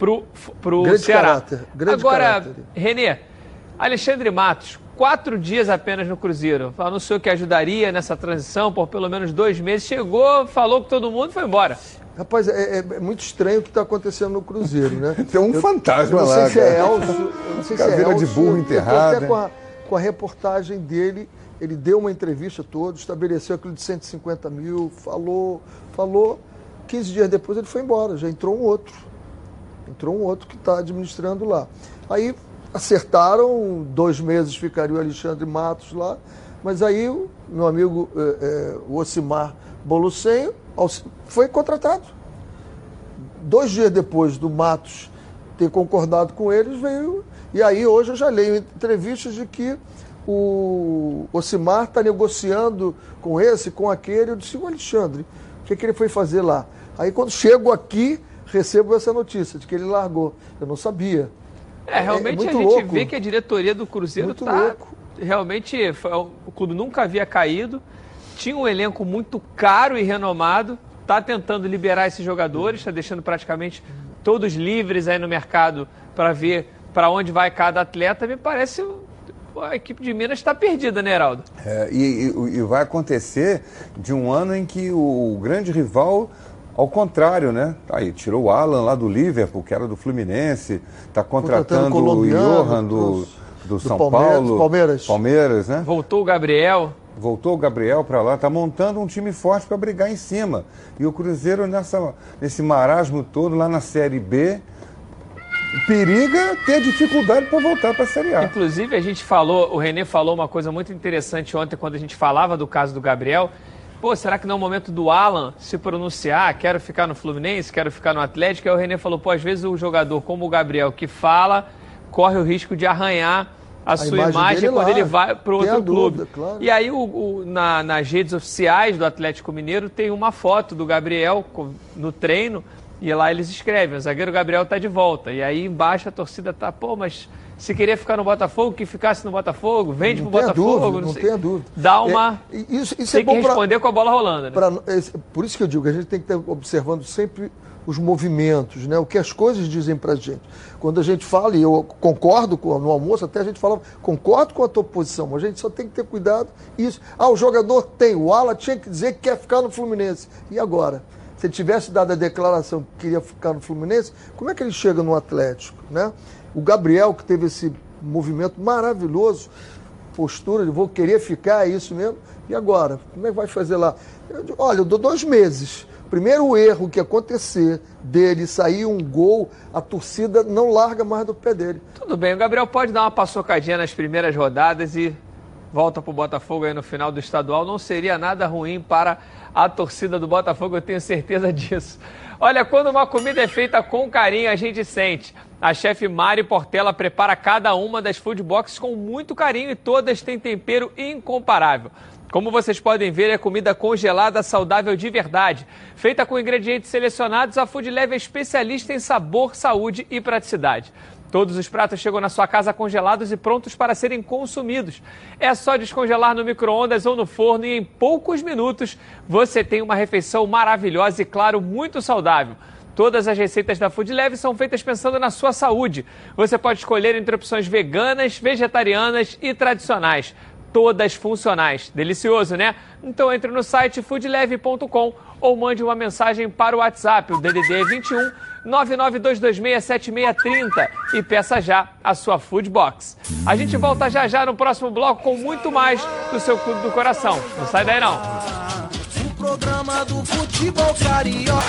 pro, pro Grande Ceará. caráter, grande Agora, caráter. Renê, Alexandre Matos, quatro dias apenas no Cruzeiro, anunciou que ajudaria nessa transição por pelo menos dois meses, chegou, falou com todo mundo e foi embora. Rapaz, é, é- é muito estranho o que está acontecendo no Cruzeiro, né? Tem um Eu- fantasma eu não sei lá, se é. Elcio, eu não sei se é Caveira de burro enterrada. até com a, com a reportagem dele, ele deu uma entrevista toda, estabeleceu aquilo de 150 mil, falou, falou. 15 dias depois ele foi embora, já entrou um outro. Entrou um outro que está administrando lá. Aí acertaram, dois meses ficaria o Alexandre Matos lá, mas aí o meu amigo eh, eh, o Ocimar Bolucenho foi contratado. Dois dias depois do Matos ter concordado com eles, veio. E aí hoje eu já leio entrevistas de que o Ocimar está negociando com esse, com aquele. Eu disse, o Alexandre, o que, que ele foi fazer lá? Aí quando chego aqui, recebo essa notícia de que ele largou. Eu não sabia. É, realmente muito a gente louco. vê que a diretoria do Cruzeiro Muito tá louco. realmente foi- o clube nunca havia caído, tinha um elenco muito caro e renomado, tá tentando liberar esses jogadores, está deixando praticamente todos livres aí no mercado para ver para onde vai cada atleta. Me parece a equipe de Minas está perdida, né, Heraldo? É, e, e- e vai acontecer de um ano em que o grande rival, ao contrário, né? Aí, tirou o Alan lá do Liverpool, que era do Fluminense, está Contratando contratando o Johan do, do Do São Palmeiras- Paulo. Palmeiras. Palmeiras, né? Voltou o Gabriel. Voltou o Gabriel para lá, está montando um time forte para brigar em cima. E o Cruzeiro, nessa, nesse marasmo todo, lá na Série B, periga ter dificuldade para voltar para a Série A. Inclusive, a gente falou, o Renê falou uma coisa muito interessante ontem quando a gente falava do caso do Gabriel. Pô, será que não é o momento do Alan se pronunciar? Quero ficar no Fluminense, quero ficar no Atlético. Aí o Renê falou, pô, às vezes o jogador como o Gabriel que fala, corre o risco de arranhar a, sua imagem imagem, quando lá. ele vai para outro a clube. dúvida, claro. E aí o, o- na- nas redes oficiais do Atlético Mineiro tem uma foto do Gabriel no treino e lá eles escrevem, o zagueiro Gabriel está de volta. E aí embaixo a torcida tá, pô, mas se queria ficar no Botafogo, que ficasse no Botafogo, vende Não pro Botafogo, dúvida, não, não tenha dúvida. Dá uma... É, isso, isso tem é bom que pra- responder com a bola rolando, né? Pra- por isso que eu digo que a gente tem que estar observando sempre os movimentos, né? o que as coisas dizem para gente. Quando a gente fala, e eu concordo com, no almoço, até a gente falava, concordo com a tua posição, mas a gente só tem que ter cuidado. Isso. Ah, o jogador tem, o Ala tinha que dizer que quer ficar no Fluminense. E agora? Se ele tivesse dado a declaração que queria ficar no Fluminense, como é que ele chega no Atlético? Né? O Gabriel, que teve esse movimento maravilhoso, postura de vou querer ficar, é isso mesmo. E agora? Como é que vai fazer lá? Eu olha, eu dou dois meses. Primeiro erro que acontecer dele sair um gol, a torcida não larga mais do pé dele. Tudo bem, o Gabriel pode dar uma paçocadinha nas primeiras rodadas e volta pro Botafogo aí no final do estadual. Não seria nada ruim para a torcida do Botafogo, eu tenho certeza disso. Olha, quando uma comida é feita com carinho, a gente sente. A chefe Mari Portela prepara cada uma das food boxes com muito carinho e todas têm tempero incomparável. Como vocês podem ver, é comida congelada saudável de verdade. Feita com ingredientes selecionados, a Food Leve é especialista em sabor, saúde e praticidade. Todos os pratos chegam na sua casa congelados e prontos para serem consumidos. É só descongelar no micro-ondas ou no forno e em poucos minutos você tem uma refeição maravilhosa e, claro, muito saudável. Todas as receitas da Food Leve são feitas pensando na sua saúde. Você pode escolher entre opções veganas, vegetarianas e tradicionais. Todas funcionais. Delicioso, né? Então entre no site foodleve.com ou mande uma mensagem para o WhatsApp, o DDD 21 992267630 e peça já a sua Food Box. A gente volta já já no próximo bloco com muito mais do seu Clube do Coração. Não sai daí não. Programa do futebol carioca.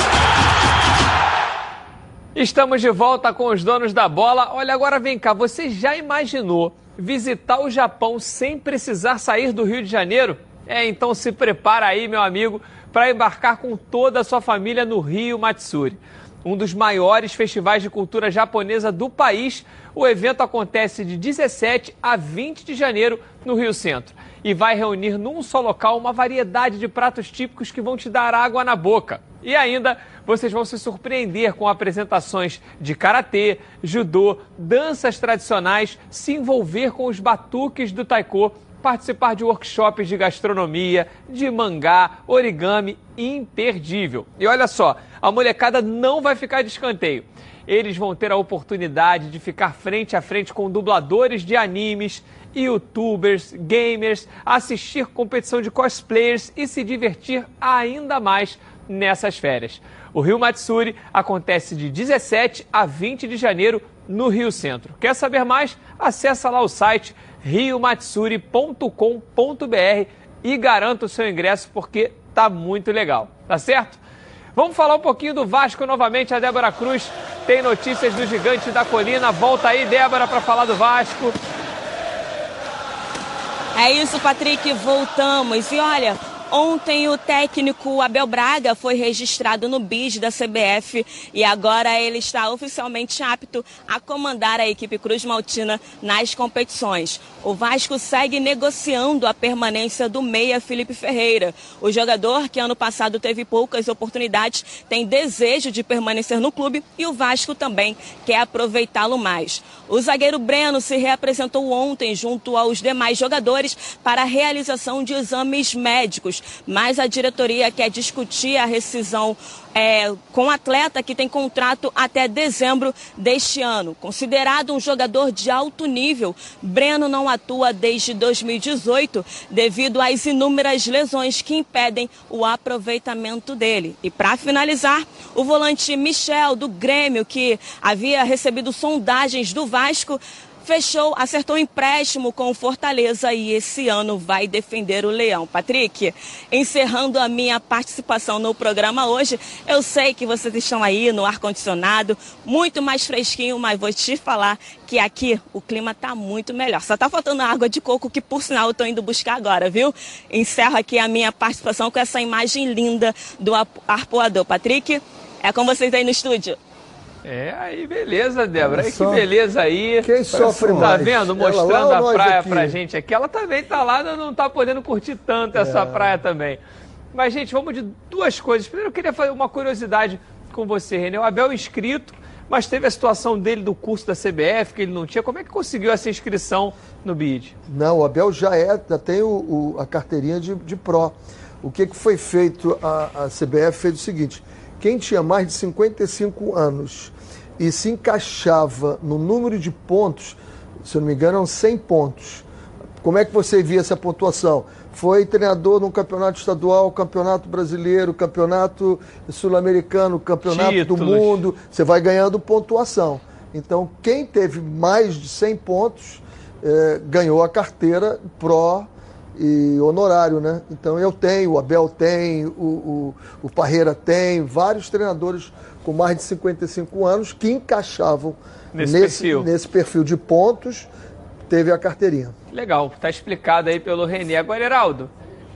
Estamos de volta com os donos da bola. Olha, agora vem cá, você já imaginou visitar o Japão sem precisar sair do Rio de Janeiro? É, então se prepara aí, meu amigo, para embarcar com toda a sua família no Rio Matsuri um dos maiores festivais de cultura japonesa do país. O evento acontece de 17 a 20 de janeiro no Rio Centro e vai reunir num só local uma variedade de pratos típicos que vão te dar água na boca. E ainda vocês vão se surpreender com apresentações de karatê, judô, danças tradicionais, se envolver com os batuques do taiko participar de workshops de gastronomia, de mangá, origami, imperdível. E olha só, a molecada não vai ficar de escanteio. Eles vão ter a oportunidade de ficar frente a frente com dubladores de animes, youtubers, gamers, assistir competição de cosplayers e se divertir ainda mais nessas férias. O Rio Matsuri acontece de 17 a 20 de janeiro no Rio Centro. Quer saber mais? Acesse lá o site riomatsuri.com.br e garanta o seu ingresso porque tá muito legal, tá certo? Vamos falar um pouquinho do Vasco novamente. A Débora Cruz tem notícias do Gigante da Colina. Volta aí, Débora, para falar do Vasco. É isso, Patrick, voltamos. E olha, Ontem o técnico Abel Braga foi registrado no BID da CBF e agora ele está oficialmente apto a comandar a equipe Cruz Maltina nas competições. O Vasco segue negociando a permanência do meia Felipe Ferreira. O jogador, que ano passado teve poucas oportunidades, tem desejo de permanecer no clube e o Vasco também quer aproveitá-lo mais. O zagueiro Breno se reapresentou ontem junto aos demais jogadores para a realização de exames médicos mas a diretoria quer discutir a rescisão é, com atleta que tem contrato até dezembro deste ano. Considerado um jogador de alto nível, Breno não atua desde 2018 devido às inúmeras lesões que impedem o aproveitamento dele. E para finalizar, o volante Michel do Grêmio, que havia recebido sondagens do Vasco, fechou, acertou um empréstimo com o Fortaleza e esse ano vai defender o Leão. Patrick, encerrando a minha participação no programa hoje, eu sei que vocês estão aí no ar-condicionado, muito mais fresquinho, mas vou te falar que aqui o clima está muito melhor. Só está faltando água de coco, que por sinal eu estou indo buscar agora, viu? Encerro aqui a minha participação com essa imagem linda do arpoador. Patrick, é com vocês aí no estúdio. É, aí beleza, Débora. Aí, que beleza aí. Quem sofre Tá mais? vendo? Ela Mostrando a praia aqui? pra gente aqui. Ela também tá lá, não tá podendo curtir tanto essa É. praia também. Mas, gente, vamos de duas coisas. Primeiro, eu queria fazer uma curiosidade com você, Renê. O Abel é inscrito, mas teve a situação dele do curso da CBF, que ele não tinha. Como é que conseguiu essa inscrição no BID? Não, o Abel já é, já tem o, o- a carteirinha de, de pró. O que, que foi feito? A, a CBF fez o seguinte: quem tinha mais de 55 anos e se encaixava no número de pontos, se eu não me engano, eram 100 pontos. Como é que você via essa pontuação? Foi treinador no campeonato estadual, campeonato brasileiro, campeonato sul-americano, campeonato do Títulos. mundo. Você vai ganhando pontuação. Então, quem teve mais de 100 pontos eh, ganhou a carteira pró e honorário, né? Então eu tenho, o Abel tem, o, o, o Parreira tem, vários treinadores com mais de 55 anos que encaixavam Nesse nesse, perfil. nesse perfil de pontos, teve a carteirinha. Legal, tá explicado aí pelo Renê. Agora, Heraldo,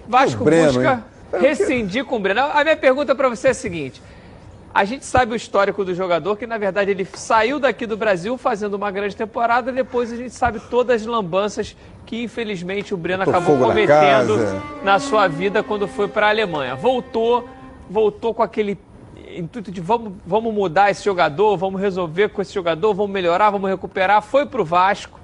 Vasco O Breno, busca hein? rescindir com o Breno. A minha pergunta para você é a seguinte. A gente sabe o histórico do jogador, que na verdade ele saiu daqui do Brasil fazendo uma grande temporada, depois a gente sabe todas as lambanças que infelizmente o Breno Botou acabou na cometendo casa. na sua vida quando foi para a Alemanha. Voltou, voltou com aquele intuito de vamos, vamos mudar esse jogador, vamos resolver com esse jogador, vamos melhorar, vamos recuperar. Foi para o Vasco,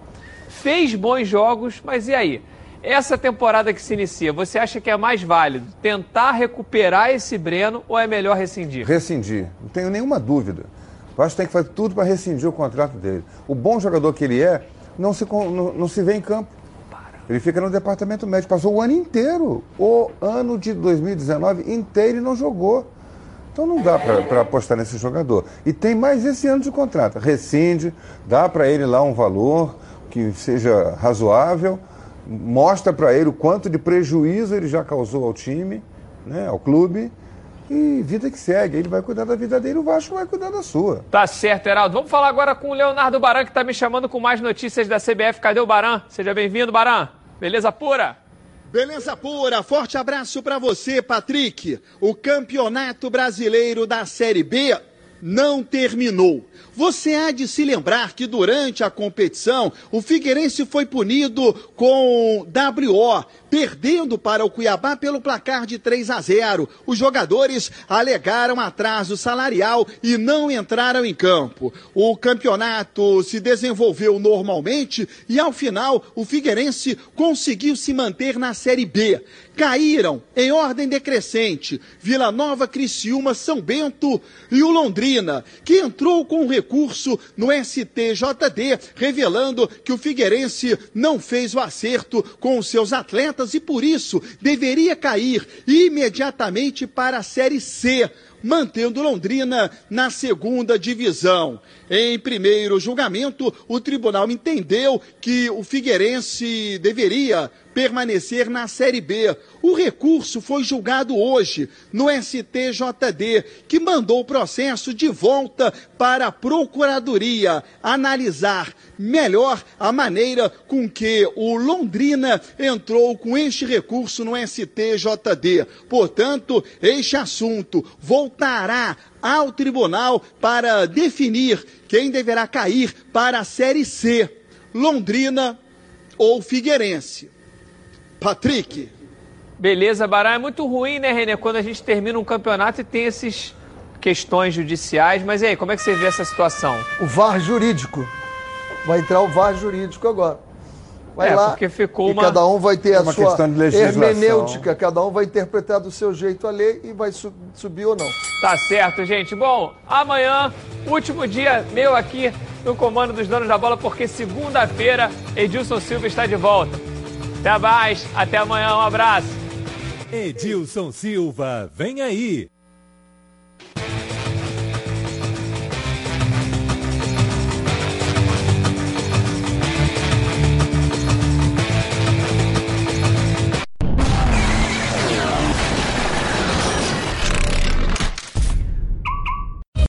fez bons jogos, mas e aí? Essa temporada que se inicia, você acha que é mais válido tentar recuperar esse Breno ou é melhor rescindir? Rescindir, não tenho nenhuma dúvida. Acho que tem que fazer tudo para rescindir o contrato dele. O bom jogador que ele é, não se, não, não se vê em campo. Ele fica no departamento médico. Passou o ano inteiro, o ano de 2019 inteiro e não jogou. Então não dá para apostar nesse jogador. E tem mais esse ano de contrato. Rescinde, dá para ele lá um valor que seja razoável, mostra para ele o quanto de prejuízo ele já causou ao time, né, ao clube. E vida que segue, ele vai cuidar da vida dele, o Vasco vai cuidar da sua. Tá certo, Heraldo. Vamos falar agora com o Leonardo Baran, que está me chamando com mais notícias da CBF. Cadê o Baran? Seja bem-vindo, Baran. Beleza pura? Beleza pura, forte abraço para você, Patrick. O Campeonato Brasileiro da Série B não terminou. Você há de se lembrar que durante a competição o Figueirense foi punido com WO, perdendo para o Cuiabá pelo placar de 3 a 0. Os jogadores alegaram atraso salarial e não entraram em campo. O campeonato se desenvolveu normalmente e ao final o Figueirense conseguiu se manter na Série B. Caíram em ordem decrescente Vila Nova, Criciúma, São Bento e o Londrina, que entrou com um recurso no STJD, revelando que o Figueirense não fez o acerto com os seus atletas e por isso deveria cair imediatamente para a Série C mantendo Londrina na segunda divisão. Em primeiro julgamento, o tribunal entendeu que o Figueirense deveria permanecer na Série B. O recurso foi julgado hoje no STJD, que mandou o processo de volta para a Procuradoria analisar melhor a maneira com que o Londrina entrou com este recurso no STJD. Portanto, este assunto voltará ao tribunal para definir quem deverá cair para a Série C, Londrina ou Figueirense. Patrick. Beleza, Bará. É muito ruim, né, Renê, quando a gente termina um campeonato e tem esses questões judiciais. Mas e aí, como é que você vê essa situação? O VAR jurídico. Vai entrar o VAR jurídico agora. Vai é, lá, porque ficou uma... cada um vai ter é a sua hermenêutica, cada um vai interpretar do seu jeito a lei e vai su subir ou não. Tá certo, gente. Bom, amanhã, último dia meu aqui no comando dos donos da bola, porque segunda-feira Edilson Silva está de volta. Até mais, até amanhã, um abraço. Edilson Silva, vem aí.